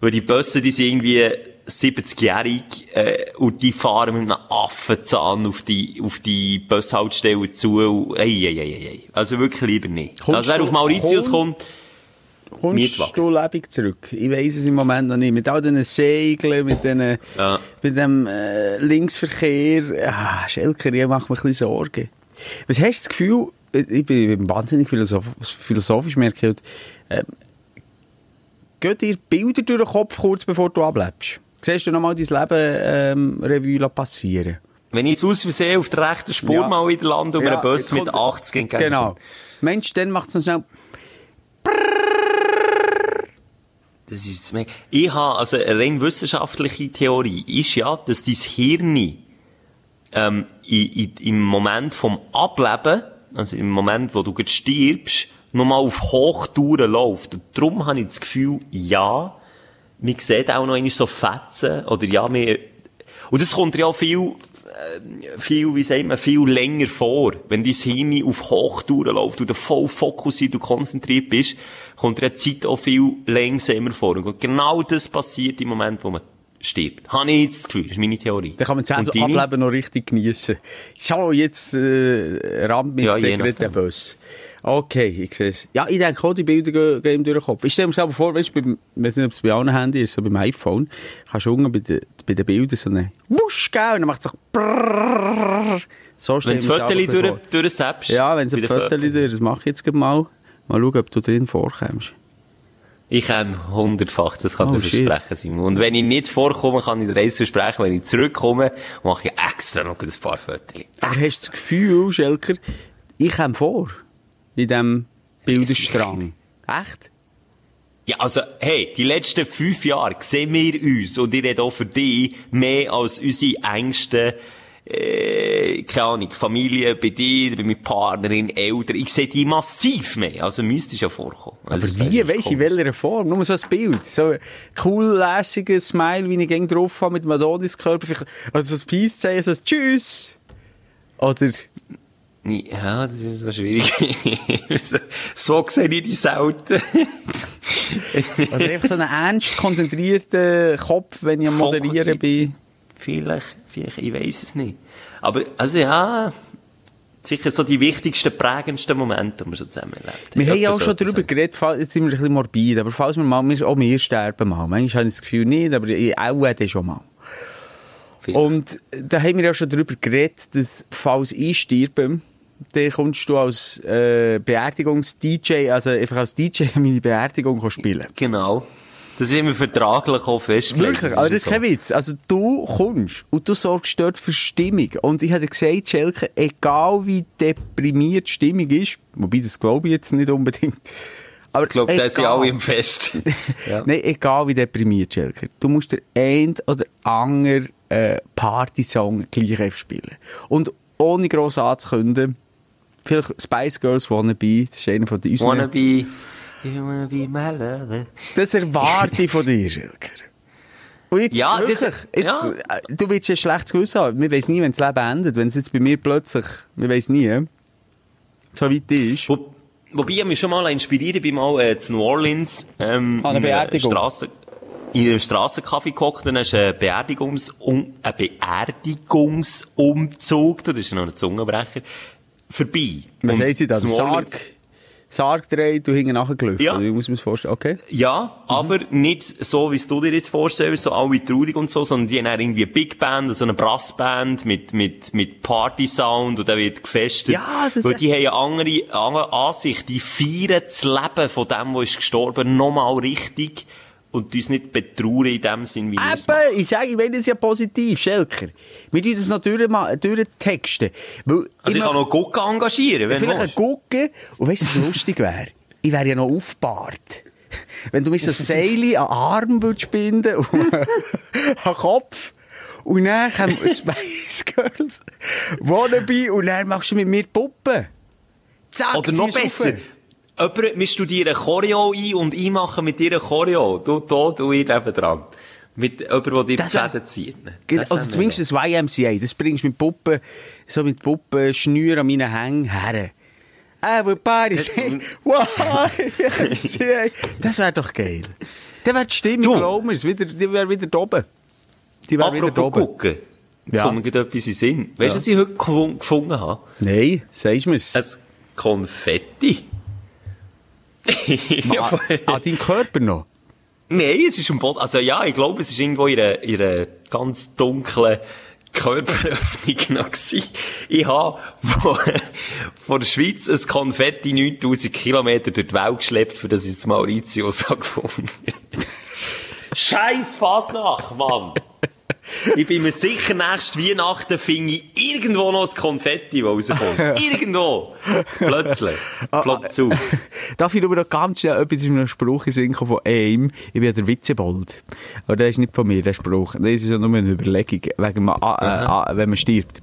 Weil die Bösse, die sind irgendwie 70-jährig, äh, und die fahren mit einem Affenzahn auf die, auf die Bushaltestelle zu. Und, ei, ei, ei, ei, ei. Also wirklich lieber nicht. Kommst also wer auf Mauritius komm- kommt, Kommst Mietwagen. du lebig zurück? Ich weiss es im Moment noch nicht. Mit all diesen Segeln, mit, diesen, Ja. mit dem äh, Linksverkehr. Ah, Schelker, ich mache mir ein bisschen Sorgen. Was hast du das Gefühl, ich bin wahnsinnig philosoph philosophisch, merke ich, ähm, gehen dir Bilder durch den Kopf kurz bevor du ablebst? Siehst du nochmal dein Leben ähm, Revue passieren? wenn ich jetzt aus Versehen auf der rechten Spur Ja. mal wieder lande mir Ja, einen Bus mit kommt- 80 entgegen. Genau. Mensch, dann macht es noch schnell... Das ist mega. Ich habe, also eine rein wissenschaftliche Theorie ist ja, dass dein Hirn ähm, i, i, im Moment vom Ableben, also im Moment, wo du gerade stirbst, nochmal auf Hochtouren läuft. Und darum habe ich das Gefühl, ja, man sieht auch noch so Fetzen, oder ja, wir, und das kommt ja auch viel, viel, wie sagt man, viel länger vor. Wenn dein Hirn auf Hochtouren läuft du voll fokussiert und konzentriert bist, kommt dir die Zeit auch viel langsamer vor. Und genau das passiert im Moment, wo man stirbt. Habe ich jetzt das Gefühl, das ist meine Theorie. Dann kann man das? Ableben noch richtig geniessen. So, jetzt äh, Rand mit Ja, der. Bus. Okay, ich sehe es. Ja, ich denke auch, die Bilder gehen, ihm durch den Kopf. Ich stelle mir selber vor, weißt du, beim- ich weiß nicht, ob es bei allen Handys ist, so beim iPhone, kannst du unten bei den, bei den Bildern so einen Wusch geben und dann macht es so brrrr. So Wenn ich mir Foto selber durch, durchsäppst. Ja, wenn bei ein Fotos. durch, das mache ich jetzt mal. Mal schauen, ob du drin vorkommst. Ich käme hundertfach, das kann Oh, dir shit. versprechen, Simon. Und wenn ich nicht vorkomme, kann ich dir eins versprechen, wenn ich zurückkomme, mache ich extra noch ein paar Fotos. Aber hast du das Gefühl, Schelker, ich komme vor in diesem Bilderstrang? Echt? Ja, also, hey, die letzten fünf Jahre sehen wir uns, und ich rede auch für dich, mehr als unsere engsten, äh, keine Ahnung, Familie, bei dir, bei meiner Partnerin, Eltern. Ich sehe die massiv mehr. Also müsste es ja vorkommen. Also, Aber wie, weisst du, in welcher Form? Nur so ein Bild. So ein cool, lässiger Smile, wie ich gäng drauf habe mit dem Adonis-Körper. Vielleicht- Also so ein Peace-Zeichen, so ein Tschüss. Oder, Ja, das ist so schwierig. so sehe ich die selten. oder einfach so einen ernst konzentrierten Kopf, wenn ich am Moderieren Fokussiert. bin. Vielleicht, vielleicht, ich weiß es nicht. Aber, also ja, sicher so die wichtigsten, prägendsten Momente, die wir so zusammen erlebt Wir haben ja auch schon darüber geredet, jetzt sind wir ein bisschen morbid, aber falls wir mal, auch wir sterben mal. Manchmal habe ich das Gefühl nicht, aber ich auch dann schon mal. Vielleicht. Und da haben wir ja schon darüber geredet, dass falls ich sterbe, dann kommst du als äh, Beerdigungs-DJ, also einfach als DJ meine Beerdigung spielen. Genau. Das ist immer vertraglich auch festgelegt. Wirklich, aber das ist kein Witz. Also du kommst und du sorgst dort für Stimmung. Und ich hätte gesagt, Schelke, egal wie deprimiert die Stimmung ist, wobei das glaube ich jetzt nicht unbedingt, aber Ich glaube, da sind alle im Fest. ja. Nein, egal wie deprimiert, Schelker. Du musst der ein oder andere äh, Party-Song gleich spielen. Und ohne gross anzukündigen, vielleicht Spice Girls Wannabe, das ist einer von unseren... Wanna be, you wanna be my lover. Das erwarte ich von dir, Schelker. Und jetzt, Ja, wirklich, das- jetzt, ja. äh, du willst ein schlechtes Gewissen haben. Wir wissen nie, wenn das Leben endet. Wenn es jetzt bei mir plötzlich, wir wissen nie, so weit ist. Wo, wobei ich mich schon mal inspiriert ich bin mal äh, zu New Orleans ähm, An einer in einem Beerdigung. Strassen, in einem Strassencafé gehockt, dann hast du einen Beerdigungs ein Beerdigungsumzug, das ist noch ein Zungenbrecher, vorbei. Was Und haben sie da? Sarg, Sarg dreht, du hinten nachgelöst. Ja. Wie muss man es vorstellen? Okay. Ja, aber nicht so, wie du dir jetzt vorstellst, so alle traurig und so, sondern die haben dann irgendwie eine Big Band, so eine Brassband mit, mit, mit Party-Sound und dann wird gefestet. Ja, das- Weil die haben eine andere, andere Ansicht. Die feiern das Leben von dem, der ist gestorben, nochmal richtig und uns nicht betrauern in dem Sinn, wie wir es machen. Ich sage, ich meine das ja positiv, Schelker. Wir tun das noch durch, durchtexten. Weil Also ich kann noch Gucke engagieren, wenn Vielleicht ein willst. Gucken. Und weißt du, was lustig wäre? Ich wäre ja noch aufgebahrt. Wenn du mir so Seile an den Arm würdest binden und an Kopf. Und dann kommen Spice Girls, Wannabe, und dann machst du mit mir die Puppe. Zack, Oder noch besser. rauf. Jemand, wir studieren Choreo ein und ich mache mit dir ein Choreo. Du tot und ich nebendran. Mit jemandem, der dir Das die Fäden zieht. ne? Das Oder zumindest das YMCA. Das bringst du mit Puppen, so mit Puppen, Schnür an meinen Hängen her. Everybody say, YMCA. Das wäre doch geil. Dann wäre die Stimme, glaub mir's, wieder, die wäre wieder oben. Die wäre wieder oben. gucken. Jetzt Ja. kommt mir gerade etwas in Sinn. Weißt du, Ja. was ich heute gefu- gefunden habe? Nein, sagst du mir's. Ein Konfetti. ja, An, an deinem Körper noch. Nein, es ist am Boden. Also ja, ich glaube, es ist irgendwo in einer, in einer ganz dunklen Körperöffnung noch gewesen. Ich habe von, von der Schweiz ein Konfetti 9000 Kilometer durch die Welt geschleppt, für das ich es Mauritius habe gefunden. Scheiß Fasnacht, Mann! Ich bin mir sicher, nächste Weihnachten finde ich irgendwo noch ein Konfetti, das rauskommt. irgendwo! Plötzlich. Ploppt zu. Darf ich nur noch ganz schnell etwas in einem Spruch in von einem? Ich bin der Witzebold. Aber der ist nicht von mir, der Spruch. Das ist ja nur eine Überlegung, wegen man, ah, äh, ah, wenn man stirbt.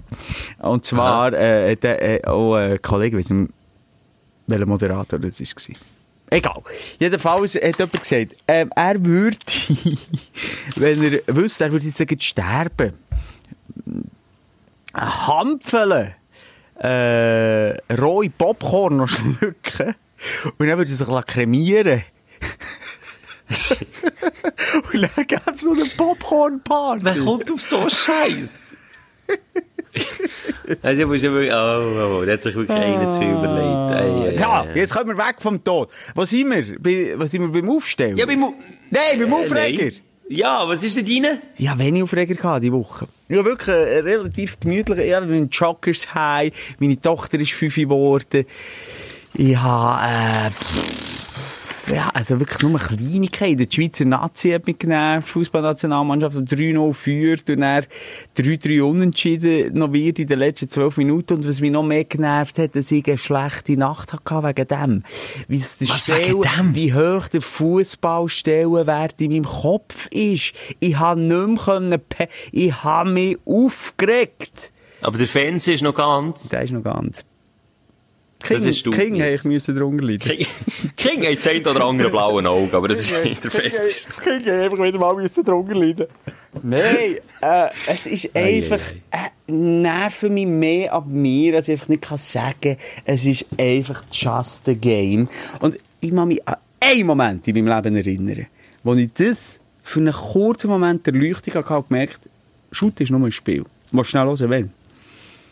Und zwar, äh, der, äh, auch ein Kollege, welcher Moderator das war. Egal. Jedenfalls hat jemand gesagt, ähm, er würde, wenn er wüsste, er würde jetzt sterben, ein Hampfele, äh, rohe Popcorn noch schlucken und dann würde er sich lassen cremieren Und dann gäbe es noch eine Popcorn-Party. Wer kommt auf so Scheiß? also, du musst ja wirklich, oh, oh, oh, der hat sich wirklich einer zu viel überlegt. Ei, ei, So, ei. jetzt kommen wir weg vom Tod. Wo sind wir? Bei, was sind wir beim Aufstellen? Ja, beim, Nein, beim Äh, Aufreger. nein. Ja, was ist denn deine? Habe wenig Aufreger gehabt, diese Woche. Habe wirklich äh, relativ gemütlich, ich habe meinen Joggers heim, meine Tochter ist fünf geworden. Ich habe, äh, pff, ja, also wirklich nur Kleinigkeiten. Die Schweizer Nazi hat mich genervt, Fußballnationalmannschaft 3-0 führt und dann 3-3 unentschieden noch wird in den letzten zwölf Minuten. Und was mich noch mehr genervt hat, dass ich eine schlechte Nacht hatte wegen dem. Wie es der Was, wegen Stell- dem? wie hoch der Fußballstellenwert in meinem Kopf ist. Ich habe nicht mehr können, ich habe mich aufgeregt. Aber der Fernseher ist noch ganz. Der ist noch ganz. Das King, ist du King ich müssen drunter leiden. King, King hat das eine oder andere blaue Auge, aber das ist nicht der Fernseher. King hätte einfach wieder mal müssen drunter leiden. Nein, äh, es ist einfach, äh, nerven mich mehr ab mir, als ich einfach nicht kann sagen. Es ist einfach just a game. Und ich kann mich an einen Moment in meinem Leben erinnern, wo ich das für einen kurzen Moment der Leuchtung hatte und gemerkt, Shoot ist nur ein Spiel. Mal schnell hören, wenn.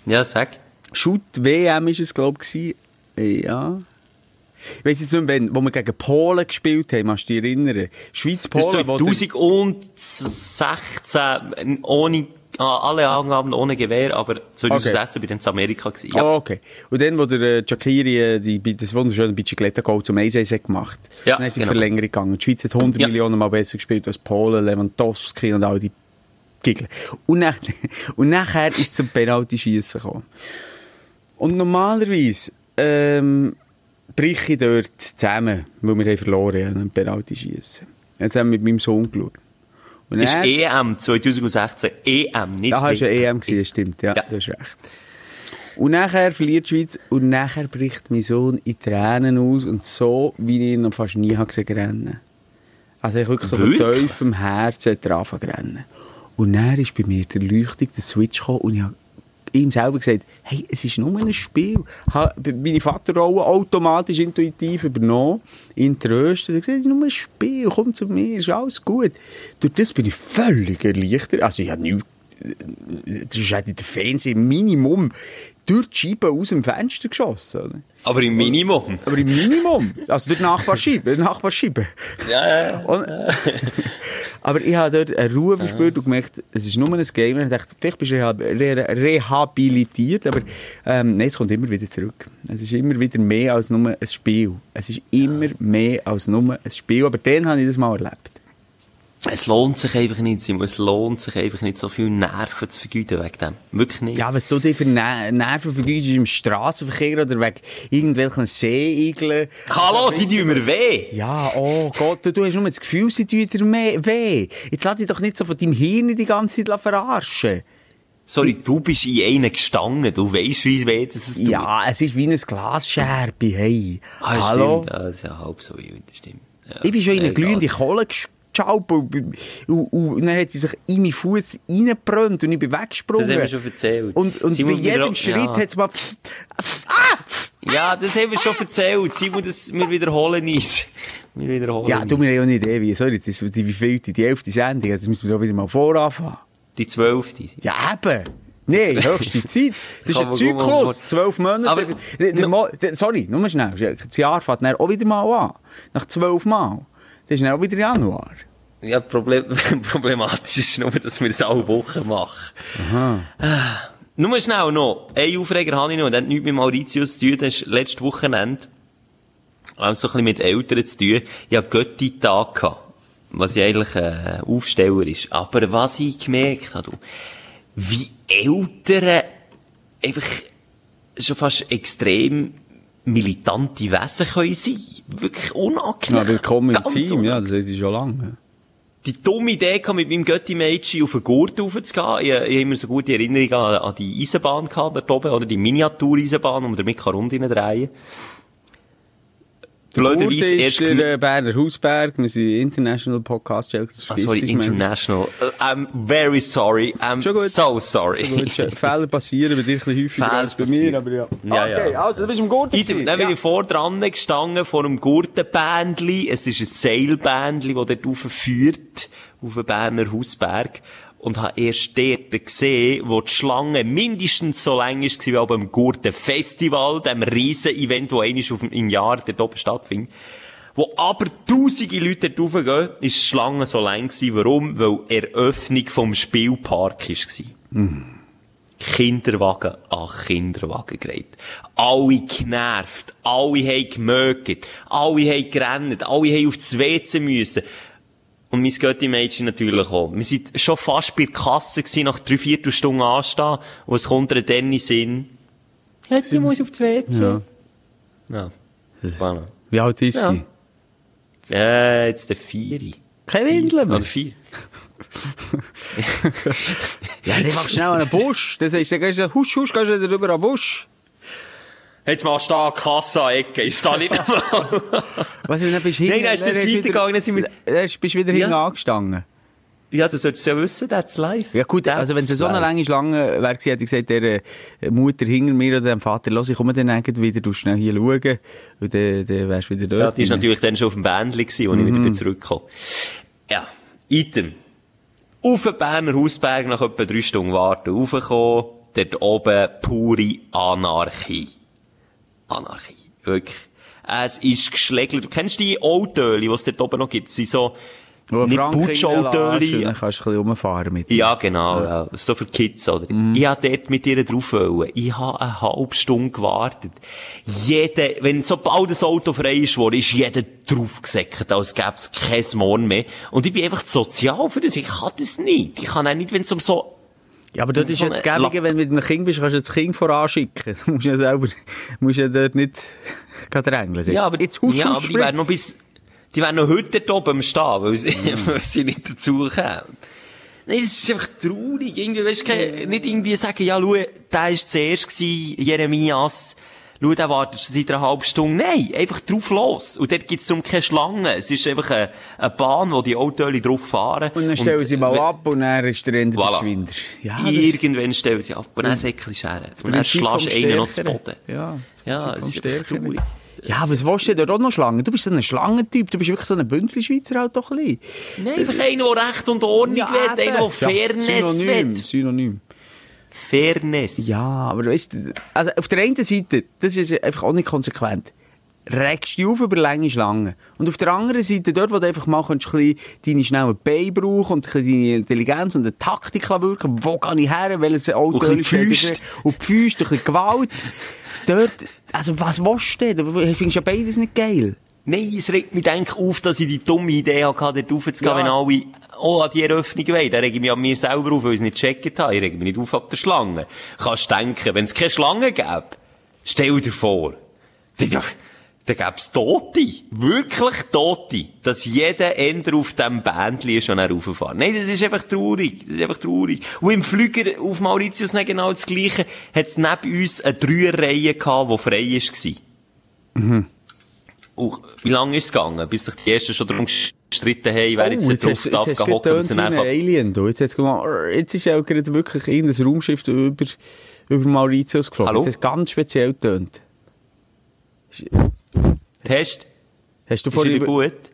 Ja, sag. Shoot WM ist es, glaube ich. Ja. Ich weiss jetzt nicht, mehr, wenn, wo wir gegen Polen gespielt haben, kannst du dich erinnern? Schweiz-Polen, der- 2016, ohne ah, alle Angaben ohne Gewehr, aber 2016 bin ich in Amerika gewesen. Ja. Oh, okay. Und dann, wo der äh, Shaqiri äh, die, das wunderschöne Bicicletta-Goal zum 1 hat gemacht, Ja, dann ist die genau. Verlängerung gegangen. Die Schweiz hat 100 Ja. Millionen Mal besser gespielt als Polen, Lewandowski und all die Gigel. Und, nach, und nachher ist es zum Penalty-Schiessen gekommen. Und normalerweise ähm, brich ich dort zusammen, weil wir haben verloren haben, am Penalty-Schiessen. Jetzt haben wir mit meinem Sohn geschaut. Und Ist dann- EM 2016. EM, nicht da hast du EM gesehen, stimmt. Ja, Ja. du hast recht. Und nachher verliert die Schweiz und nachher bricht mein Sohn in Tränen aus und so, wie ich ihn noch fast nie habe gesehen rennen. Also ich wirklich so Wirklich? Herzen hat er angefangen zu rennen. Und dann ist bei mir der Leuchtung, der Switch gekommen und ich habe ihm selber gesagt, hey, es ist nur ein Spiel. Meine Vaterrolle automatisch intuitiv übernommen, ihn tröstet. Er gesagt, es ist nur ein Spiel, komm zu mir, ist alles gut. Durch das bin ich völlig erleichtert. Also ich habe das ist der Fernsehen Minimum durch die Scheibe aus dem Fenster geschossen. Oder? Aber im Minimum. Aber im Minimum. Also durch die Nachbarscheibe. Nachbarscheibe. Ja, ja, ja. Und, aber ich habe dort eine Ruhe verspürt und gemerkt, es ist nur ein Game. Ich dachte, vielleicht bist du reha re rehabilitiert, aber ähm, nein, es kommt immer wieder zurück. Es ist immer wieder mehr als nur ein Spiel. Es ist immer mehr als nur ein Spiel. Aber dann habe ich das mal erlebt. Es lohnt sich einfach nicht, Simon. Es lohnt sich einfach nicht, so viel Nerven zu vergeuden wegen dem. Wirklich nicht. Ja, was du dir für Ne- Nerven vergütest im Straßenverkehr oder wegen irgendwelchen Seeigeln. Hallo, die tun mir weh. Ja, oh Gott, du hast nur das Gefühl, sie tun dir weh. Jetzt lass dich doch nicht so von deinem Hirn die ganze Zeit verarschen. Sorry, du bist in einen gestanden. Du weisst, wie weh das es tut. Ja, es ist wie ein Glasscherbe, hey. Ah, Hallo? stimmt. Ja, das ist ja halb so wild, stimmt. Ja. Ich bin schon in eine glühende Kohle geschaut und, und, und dann hat sie sich in meinen Fuß reingebrannt und ich bin weggesprungen. Das haben wir schon erzählt. Und, und bei Simon, jedem Schritt ja. hat es mal pff, pff, ah, pff. Ja, das haben wir schon erzählt. Simon, das, wir wiederholen uns. Wir wiederholen Ja, du, mir ja nicht Idee, wie, sorry, jetzt ist die, wie viel, die elfte Sendung, jetzt müssen wir doch wieder mal voranfangen. Die zwölfte. Ja, eben. Nee, höchste Zeit. Das ist ein Zyklus. Zwölf Monate. Aber- sorry, nur mal schnell. Das Jahr fängt dann auch wieder mal an. Nach zwölf Mal. Das ist dann auch wieder Januar. Ja, Problem, problematisch ist nur, dass wir es alle Wochen machen. Aha. Nur mal schnell noch. Ein Aufreger habe ich noch. Das hat nichts mit Mauritius zu tun. Das ist letztes Wochenende. Auch so ein bisschen mit Eltern zu tun. Ich hatte Götti-Tag gehabt. Was ja eigentlich ein Aufsteller ist. Aber was ich gemerkt habe, du, wie Eltern einfach schon fast extrem militante Wesen können sein. Wirklich unangenehm. Ja, willkommen im Ganz Team, unangenehm ja, das ich schon lange. die dumme Idee gehabt, mit meinem Götti-Mädchen auf den Gurt raufzugehen. Ich, ich habe immer so gute Erinnerungen an, an die Eisenbahn gehabt, dort oben, oder die Miniatur-Eisenbahn, wo man damit kann rundherum drehen Der Blöderweise ist erst... der äh, Berner Hausberg, wir sind International Podcast das Ah, sorry, international. Uh, I'm very sorry. I'm Schon gut. so sorry. Fehler passieren bei dir ein bisschen häufiger Fehler als bei mir, aber ja. Ja, okay, ja. also, du bist im Gurten. Ich, dann bin ich vor dran gestanden, vor einem Gurtenbändli. Es ist ein Seilbändli, das dort raufführt, auf den Berner Hausberg. Und habe erst dort gesehen, wo die Schlange mindestens so lang ist, wie auch beim Gurtenfestival, dem riesen Event, das einmal auf im Jahr dort oben stattfindet. Wo aber tausende Leute dort raufgehen, ist die Schlange so lang gewesen. Warum? Weil Eröffnung vom Spielpark war. Kinderwagen an Kinderwagen gereiht. Alle genervt, alle haben gemögt, alle haben gerannt, alle haben auf das WC müssen. Und mein Götti-Mädchen natürlich auch. Wir sind schon fast bei der Kasse gewesen, nach drei Viertelstunden anstehen, und es kommt dann in den Sinn. Jetzt, ich muss auf das WC. Ja. Ja. Spannend. Wie alt ist Ja. sie? Äh, jetzt der Vieri. Kein Windel mehr. Oder vier. Ja, dann machst du schnell an den Busch. Dann sagst du, dann gehst du, husch, husch, gehst du wieder rüber an den Busch. Jetzt machst du da Kasse an Ecke. Ich stehe nicht mehr. Was, dann bist du Nein, dann ist das weitergegangen, dann sind wir- Dann bist du wieder Ja. hinten angestanden. ja, du solltest ja wissen, that's live. Ja gut, That's also wenn es so eine lange Schlange wäre, hätte ich gesagt, der äh, Mutter hinter mir oder dem Vater, los, ich komme dann wieder, du schnell hier schauen, und dann, dann wärst du wieder dort. Ja, die ist natürlich dann schon auf dem Bändli gewesen, als ich wieder bin zurückgekommen Ja, Item. Auf den Berner Hausberg nach etwa drei Stunden warten, raufgekommen, dort oben pure Anarchie. Anarchie. Wirklich. Es ist geschlägelt. Du kennst die Autöli, die es dort oben noch gibt? Sind so, Wo nicht Putschautöli. Dann kannst du ein bisschen rumfahren mit Ja, genau, ja. So für Kids, oder? Mhm. Ich hab dort mit ihr drauf wollen. Ich habe eine halbe Stunde gewartet. Jeder, wenn sobald das Auto frei ist worden, ist jeder draufgesäckert, als gäbe es kein Morgen mehr. Und ich bin einfach sozial für das. Ich kann das nicht. Ich kann auch nicht, wenn es um so, Ja, aber das Das ist ist jetzt so das eine Gäbige, wenn du mit einem Kind bist, kannst du das Kind voranschicken. Du musst ja selber, musst ja dort nicht gerade drängeln. ja, aber, jetzt husch, ja, aber die werden noch bis, die werden noch heute dort oben stehen, weil sie, weil sie nicht dazu kommen. Nein, es ist einfach traurig. Irgendwie, weißt du, nicht irgendwie sagen, ja, schau, der ist zuerst gewesen, Jeremias. Schau, der wartet schon seit einer halben Stunde. Nein, einfach drauf los. Und dort gibt's um keine Schlange. Es ist einfach eine, eine Bahn, wo die Autos drauf fahren. Und dann stellen sie mal wenn- ab und dann ist der Ende Voilà. der Geschwinder. Ja, Irgendwann stellen sie ab. Und dann Säckchen scheren. Und dann Prinzip vom schlägst du einen noch zu. Boden. Ja, Ja, es ist traurig. Ja, was willst du denn auch noch Schlangen? Du bist so ein Schlangentyp, du bist wirklich so ein Bünzli-Schweizer halt doch ein bisschen. Nein, einfach einer, der Recht und Ordnung will, einer, der Fairness Synonym, will. Synonym. Fairness. Ja, aber weißt du, also auf der einen Seite, das ist einfach auch nicht konsequent, regst du auf über lange Schlangen. Und auf der anderen Seite, dort, wo du einfach mal kannst, ein deine schnellen Beine brauchen und deine Intelligenz und eine Taktik wirken, wo gehe ich her, welches Auto Und ein bisschen steht, Füße. und die Füße, ein bisschen Gewalt. Dort, also was willst du denn? Du findest ja beides nicht geil. Nein, es regt mich denk auf, dass ich die dumme Idee hatte, dort raufzugehen, Ja. wenn alle auch an die Eröffnung wollen. Da rege ich mich an mir selber auf, weil ich es nicht gecheckt habe. Ich rege mich nicht auf ab der Schlange. Kannst denken, wenn es keine Schlange gäbe, stell dir vor, dann, dann gäbe es Tote. Wirklich Tote. Dass jeder Ender auf dem Bändchen er rauffährt. Nein, das ist einfach traurig. Das ist einfach traurig. Und im Flüger auf Mauritius nicht genau das Gleiche, hat es neben uns eine Dreierreihe gehabt, die frei war. Und wie lange ist es gegangen, bis sich die Ersten schon darum gestritten haben, wer jetzt, Oh, jetzt drauf hast- darf gehen hocken, ein einfach... Alien. Du. Jetzt, gemacht, jetzt ist auch gerade wirklich irgendein Raumschiff über, über Mauritius geflogen. Hallo? Jetzt hat ganz speziell getönt. Test, Hast du ist wieder vorhin... gut?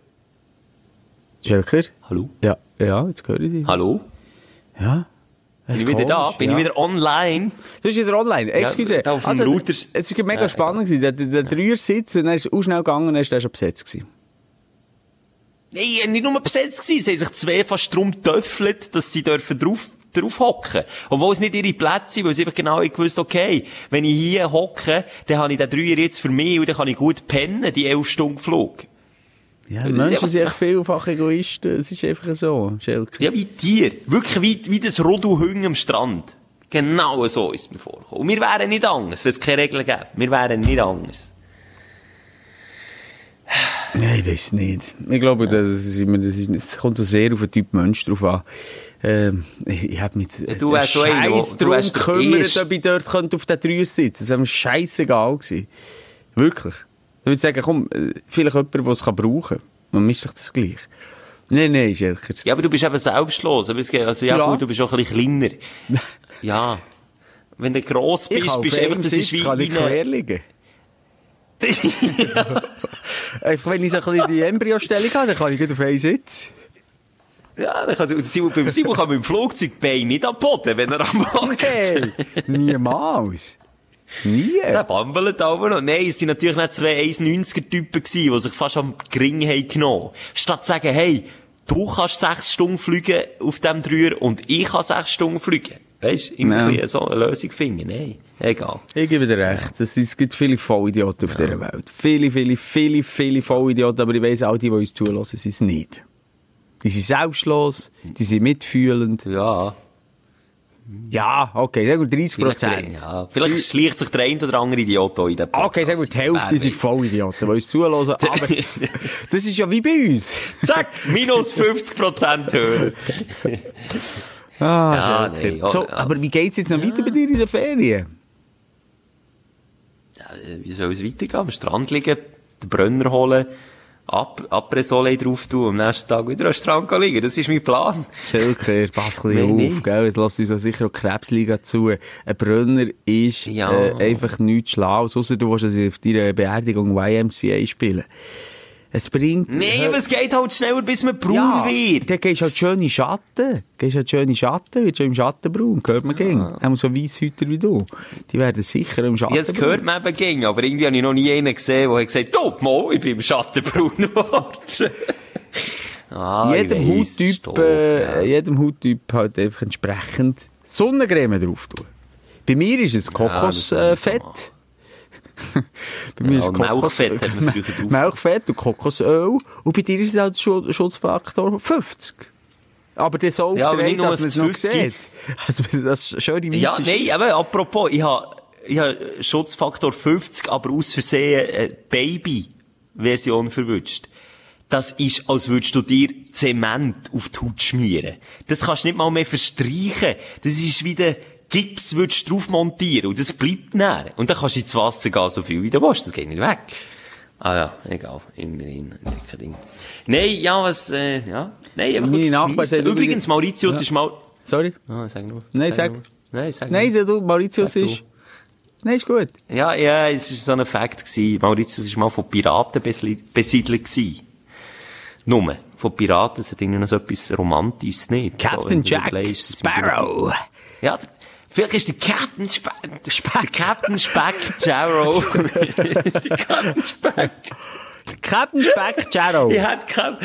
Schelker? Hallo? Ja, ja, jetzt höre ich dich. Hallo? Ja. Bin ich wieder da? Bin ja. ich wieder online? Du bist wieder online. Excuse. Ja, auf dem Router- Es war mega Ja, spannend. gewesen. Der, der, Dreier-Sitz, und dann ist es auch schnell gegangen, und dann ist der schon besetzt gewesen. Nein, nicht nur besetzt gewesen. Sie haben sich zwei fast drum getöffelt, dass sie dürfen drauf, drauf hocken. Obwohl es nicht ihre Plätze sind, weil sie einfach genau gewusst, okay, wenn ich hier hocke, dann habe ich den Dreier jetzt für mich und dann kann ich gut pennen, die elf Stunden Flug. Ja, Menschen sind echt vielfach Egoisten. Es ist einfach so, Schelker. Ja, wie Tier. Wirklich wie, wie das Rodelhüng am Strand. Genau so ist es mir vorgekommen. Und wir wären nicht anders, wenn es keine Regeln gäbe. Wir wären nicht anders. Nein, ich weiß nicht. Ich glaube, das, ist das, ist, das kommt so sehr auf den Typ Mensch drauf an. Ähm, ich ich habe mich Ja, du wärst so einer, Scheiß drum der gekümmert, ob ich dort könnte auf den Dreier sitzen Das wäre mir scheissegal gewesen. Wirklich. Ich würde sagen, komm, äh, vielleicht jemand, der es brauchen kann. Man misst doch das gleich. Nein, nein, Schelker. Ja, aber du bist eben selbstlos. Aber es geht- Also, ja, Ja. gut, du bist auch ein bisschen kleiner. ja. Wenn du gross Ich bist, kann bist du einfach, das ist Sitz wie, kann ich quer liegen. Einfach, wenn ich so ein bisschen die Embryostellung habe, dann kann ich gut auf einen Sitz. Ja, dann kann, Simon, beim Simon kann mit dem Flugzeugbein nicht am Boden, wenn er am Boden Hey, niemals. Nie. Der bambelt aber noch. Nein, es sind natürlich nicht zwei 1,90er-Typen gewesen, die sich fast am Gring haben genommen. Statt zu sagen, hey, du kannst sechs Stunden fliegen auf dem Dreier und ich kann sechs Stunden fliegen. Weißt du, irgendwie Ja. so eine Lösung finden. Nein, egal. Ich gebe dir recht. Es, gibt viele Vollidioten auf dieser Welt. Viele, viele, viele, viele Vollidioten. Aber ich weiss auch, die, die uns zulassen, sind es nicht. Die sind selbstlos, die sind mitfühlend. Ja. Ja, okay, sagen wir 30 Vielleicht, Prozent. ja, vielleicht schleicht sich der ein oder andere Idiot in den Podcast. Okay, sagen wir, die Hälfte sind. Vollidioten, die uns zulassen. Aber das ist ja wie bei uns. Zack, minus 50% höher. Ah, Ja, nee, so, ja. aber wie geht's jetzt noch weiter bei dir in den Ferien? Ja, wie soll es weitergehen? Am Strand liegen, den Brenner holen, Ab Après-Soleil drauf tun, am nächsten Tag wieder am Strand liegen. Das ist mein Plan. Schelker, pass ein bisschen nicht. auf, gell? Jetzt lässt uns auch sicher auch Krebsliga zu. Ein Brunner ist Ja. äh, einfach nichts schlau, ausser du willst auf deiner Beerdigung YMCA spielen. Es bringt... Nee, aber es geht halt schneller, bis man braun ja, wird. dann gehst du halt schön in den Schatten. Gehst halt schön in den Schatten, wird schon im Schatten braun. Hört man gegen. Auch so Weisshüter wie du. Die werden sicher im Schatten Ja, das hört man eben gegen, aber irgendwie habe ich noch nie einen gesehen, der hat gesagt, du, mal, ich bin im Schatten braun geworden. Ah, jedem Hauttyp, äh, ja. jedem Hauttyp halt einfach entsprechend Sonnencreme drauf tun. Bei mir ist es Kokosfett. bei mir Ja, ist es Kokos Milchfett und Kokosöl. Und bei dir ist es halt Schu- Schutzfaktor 50. Aber das so Ja, nur dass man es noch 50. sieht. Also, das schöne Weisse Ja, nein, aber apropos, ich habe ich hab Schutzfaktor 50, aber aus Versehen äh, Baby-Version verwünscht. Das ist, als würdest du dir Zement auf die Haut schmieren. Das kannst du nicht mal mehr verstreichen. Das ist wie der Gips würdest du drauf montieren und das bleibt näher. Und dann kannst du ins Wasser gehen, so viel wie du willst. Das geht nicht weg. Ah ja, egal. Immerhin. Kein Ding. Nein, ja, was, äh, ja. Nein, einfach Meine Nachbarn Übrigens, Mauritius Ja. ist mal... Sorry? Ah, sag nur. Nein, sag. nur. Nein, sag Nein, du, Mauritius Sag du. ist... Nein, ist gut. Ja, ja, es war so ein Fakt. Gewesen. Mauritius war mal von Piraten besiedelt. Gewesen. Nur. Von Piraten, es hat irgendwie noch so etwas Romantisches nicht. so, Captain du Jack Sparrow. Ja, vielleicht ist der Captain Speck, der Speck. Captain Speck Jarrow. der Captain Speck. Captain Speck Jarrow. Ich hätte Cap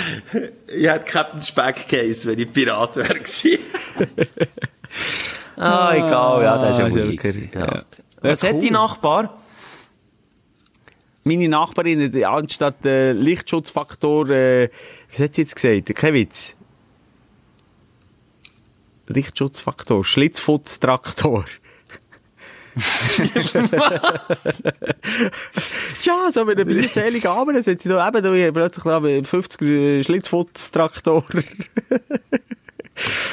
Captain Speck geheißen, wenn ich Pirat wäre gewesen. ah, egal, ja, das ist ja Ah, Schelker, gewesen, ja. ja. Was hat cool. die Nachbar? Meine Nachbarin, die anstatt äh, Lichtschutzfaktor, äh, was hat sie jetzt gesagt? Kein Witz. Lichtschutzfaktor, Schlitzfutztraktor. ja, so mit einem seligen Abend sind sie da eben da plötzlich da mit 50 Schlitzfutztraktor.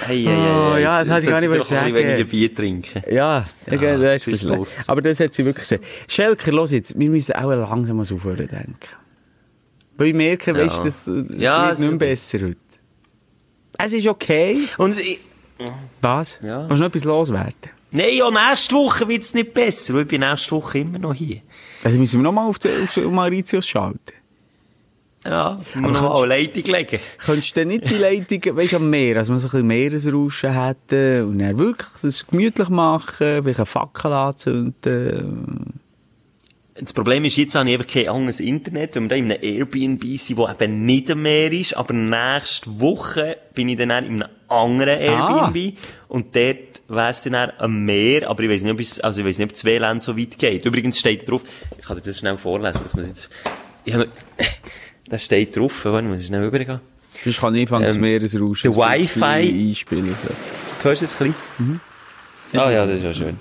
Hey, Oh, ja, das hätte ich gar nicht wollen sagen. weniger Bier trinken. Ja, ja das ist los. Aber das hat sie wirklich gesagt. Schelker, los jetzt, wir müssen auch langsam mal aufhören denken. Weil ich merke, Ja. weißt du, das, das Ja, wird es nicht mehr besser heute. Es ist okay. Und ich, Was? Ja. Kannst du noch etwas loswerden? nein, ja, nächste Woche wird es nicht besser, weil ich bin nächste Woche immer noch hier. Also müssen wir nochmal auf, die- auf Mauritius schalten. Ja, noch kannst- eine Leitung legen. Könntest du denn nicht die Leitung, weißt am Meer, also wir so ein bisschen Meeresrauschen hätten und dann wirklich das gemütlich machen, vielleicht eine Fackel anzünden. Das Problem ist, jetzt habe ich einfach kein anderes Internet, weil wir da in einem Airbnb sind, wo eben nicht am Meer ist, aber nächste Woche bin ich dann auch in einem anderen Airbnb und dort wäre es dann am Meer, aber ich weiß nicht, ob es, also ich weiß nicht, ob das WLAN so weit geht. Übrigens steht drauf, ich kann dir das schnell vorlesen, dass man jetzt, ich habe, da steht drauf, warte, muss ich schnell rübergehen. Sonst kann ich anfangen, das Ähm, Meeresrauschen der ein bisschen Wi-Fi- einspielen. So. Hörst du es ein bisschen? Ah ja, das ist ja schön.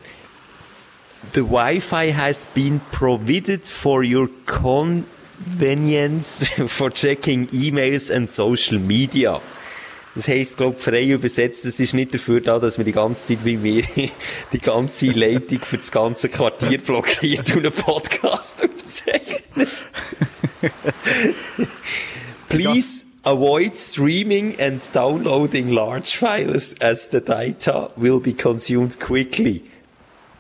The Wi-Fi has been provided for your convenience for checking emails and social media. Das heisst, glaub, frei übersetzt, das ist nicht dafür da, dass wir die ganze Zeit wie wir die ganze Leitung für das ganze Quartier blockiert und einen Podcast aufzeichnen. Please avoid streaming and downloading large files as the data will be consumed quickly.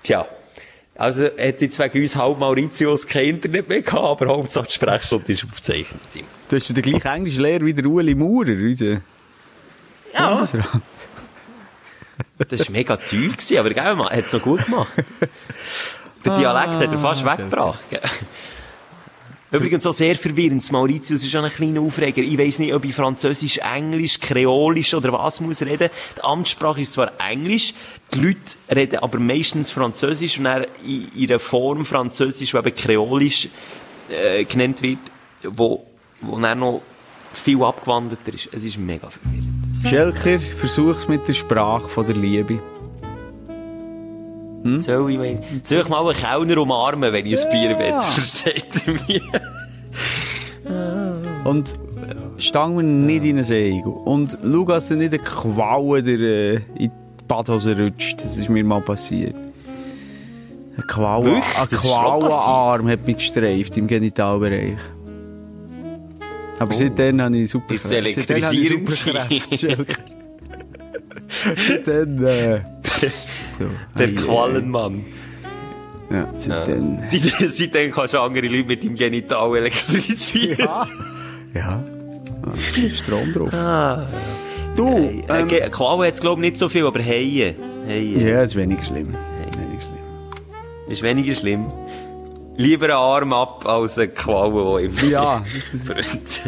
Tja. Also, hätte jetzt wegen uns halb Mauritius kein Internet mehr gehabt, aber Hauptsache die Sprechstunde ist aufgezeichnet. Du hast ja den gleichen Englischlehrer wie der Ueli Maurer, unser Ja. Bundesrat. Das war mega teuer, gewesen, aber gell, man, hat es noch gut gemacht. Der Dialekt hat er fast weggebracht. Übrigens auch sehr verwirrend. Mauritius ist auch ein kleiner Aufreger. Ich weiss nicht, ob ich Französisch, Englisch, Kreolisch oder was muss reden. Die Amtssprache ist zwar Englisch, die Leute reden aber meistens Französisch und dann in ihrer Form Französisch, die eben Kreolisch äh, genannt wird, wo, wo dann noch viel abgewandelter ist. Es ist mega verwirrend. Schelker, versuch's mit der Sprache von der Liebe. Soll ich, mein- soll ich mal einen Kellner umarmen, wenn ich ein Bier will? Versteht ihr mich? Und stang mir nicht in den Segel. Und schau, dass du nicht eine Qualle der, äh, in die Badhose rutscht. Das ist mir mal passiert. Ein Qualle, ein Quallenarm hat mich gestreift im Genitalbereich. Aber seitdem habe ich super Ist. Schelker. seitdem, äh, so. Der Quallenmann. äh, Ja, seitdem. Seitdem, seitdem kannst du andere Leute mit dem Genital elektrisieren. Ja. Ja. ja. Strom drauf. Ah. Du, Ähm, ähm, äh, Qualle hat glaube ich nicht so viel, aber. Haie. ja, ist wenig schlimm. Wenig schlimm. Ist weniger schlimm. Lieber ein Arm ab als eine Qualle, die im Ja, das ist, brennt.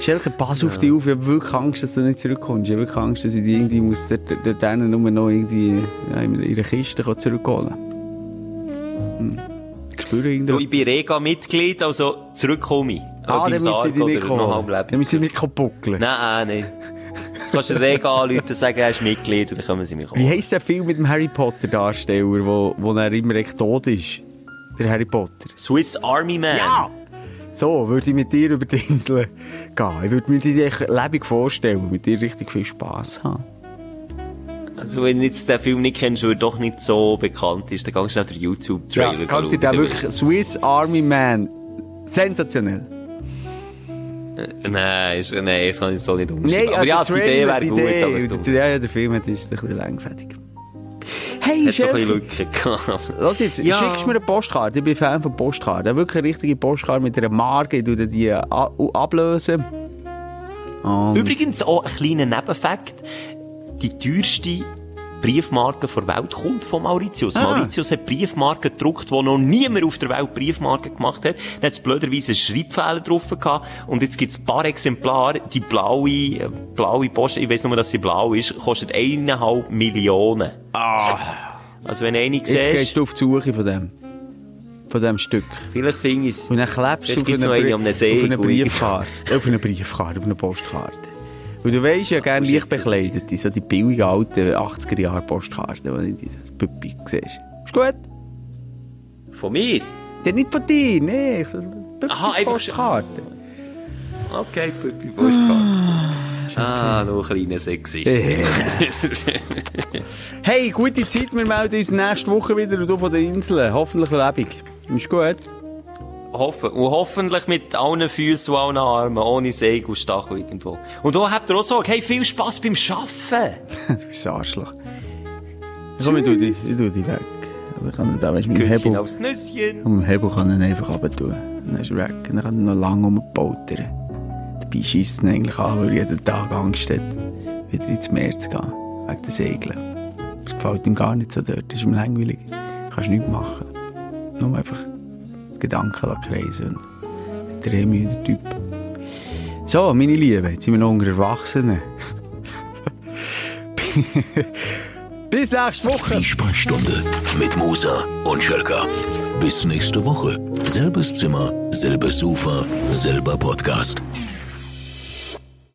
Schelke, pass auf dich auf. Ich habe wirklich Angst, dass du nicht zurückkommst. Ich habe wirklich Angst, dass ich dich irgendwie muss dort dort nur noch irgendwie ja, in ihre Kiste zurückholen hm. Ich spüre Du, irgendwie. ich bin Rega-Mitglied, also zurückkomme ich. Ah, dann müsst ihr dich nicht kommen. Dann müsst ihr nicht buckeln. Nein, nein. Du kannst den Rega anrufen, sagen, er ist Mitglied und dann kommen sie mich Wie holen. heisst der Film mit dem Harry Potter Darsteller, wo, wo er immer echt tot ist? Der Harry Potter. Swiss Army Man. So, würde ich mit dir über die Insel gehen. Ich würde mir die lebendig vorstellen, mit dir richtig viel Spass haben. Also, wenn du jetzt den Film nicht kennst, weil er doch nicht so bekannt ist, dann kannst du schnell den YouTube-Trailer Ja, schauen, der dann wirklich Swiss Army Man. Sensationell. du- Nein, ist, nein, das kann ich so nicht umschreiben. Nein, aber ja, der die Idee wäre gut, Idee, aber der, ja, ja, der Film ist ein bisschen langfertig. Hey, hat so ein bisschen Lücken gehabt. Lass jetzt, Ja. schickst du mir eine Postkarte? Ich bin Fan von Postkarten. Wirklich eine richtige Postkarte mit einer Marke. Ich tue dir die ablösen. Und Übrigens auch ein kleiner Nebenfakt. Die teuerste Briefmarke der Welt kommt von Mauritius. Ah. Mauritius hat Briefmarken gedruckt, die noch niemand auf der Welt Briefmarken gemacht hat. Da hat es blöderweise einen Schreibfehler drauf gehabt. Und jetzt gibt es ein paar Exemplare. Die blaue, äh, blaue Post, ich weiss nur, dass sie blau ist, kostet eineinhalb Millionen. Also wenn eine jetzt siehst, gehst du auf die Suche von dem. Von dem Stück. vielleicht finde ich es. Und dann klebst du auf eine, eine Brie- am See, auf eine gut. Briefkarte. auf eine Briefkarte, auf eine Postkarte. Und du weisst ja gerne leicht bekleidete, so die billigen alten 80er Jahre Postkarten, die du Püppi siehst. Ist gut? Von mir? Der nicht von dir, nee. Ich so, Püppi Aha, einfach- Postkarte. Okay, Püppi Postkarte. Ah, noch ein kleiner Sexist. Hey, gute Zeit, wir melden uns nächste Woche wieder und du von den Inseln. Hoffentlich lebendig. Ist gut? Hoffen. Und hoffentlich mit allen Füßen und allen Armen, ohne Säge und Stachel irgendwo. Und da habt ihr auch gesagt, hey, viel Spass beim Arbeiten. du bist ein Arschloch. Komm, ich tu dich, ich tu dich weg. Also ich kann nicht, da, weißt, mit dem Hebel, aufs Nüsschen. mit dem Hebel kann ich einfach runter. Dann ist er weg. Und dann kann er noch lange rumpoltern. Dabei scheisst ihn eigentlich an, weil er jeden Tag Angst hat, wieder ins Meer zu gehen. Wegen den Segeln. Das gefällt ihm gar nicht so dort. Das ist ihm langweilig. Kannst nichts machen. Nur einfach Gedanken lassen kreisen. Und der remüder Typ. So, meine Lieben, jetzt sind wir noch unter Erwachsenen. Bis nächste Woche. Die Sprechstunde mit Musa und Schelka. Bis nächste Woche. Selbes Zimmer, selbes Sofa, selber Podcast.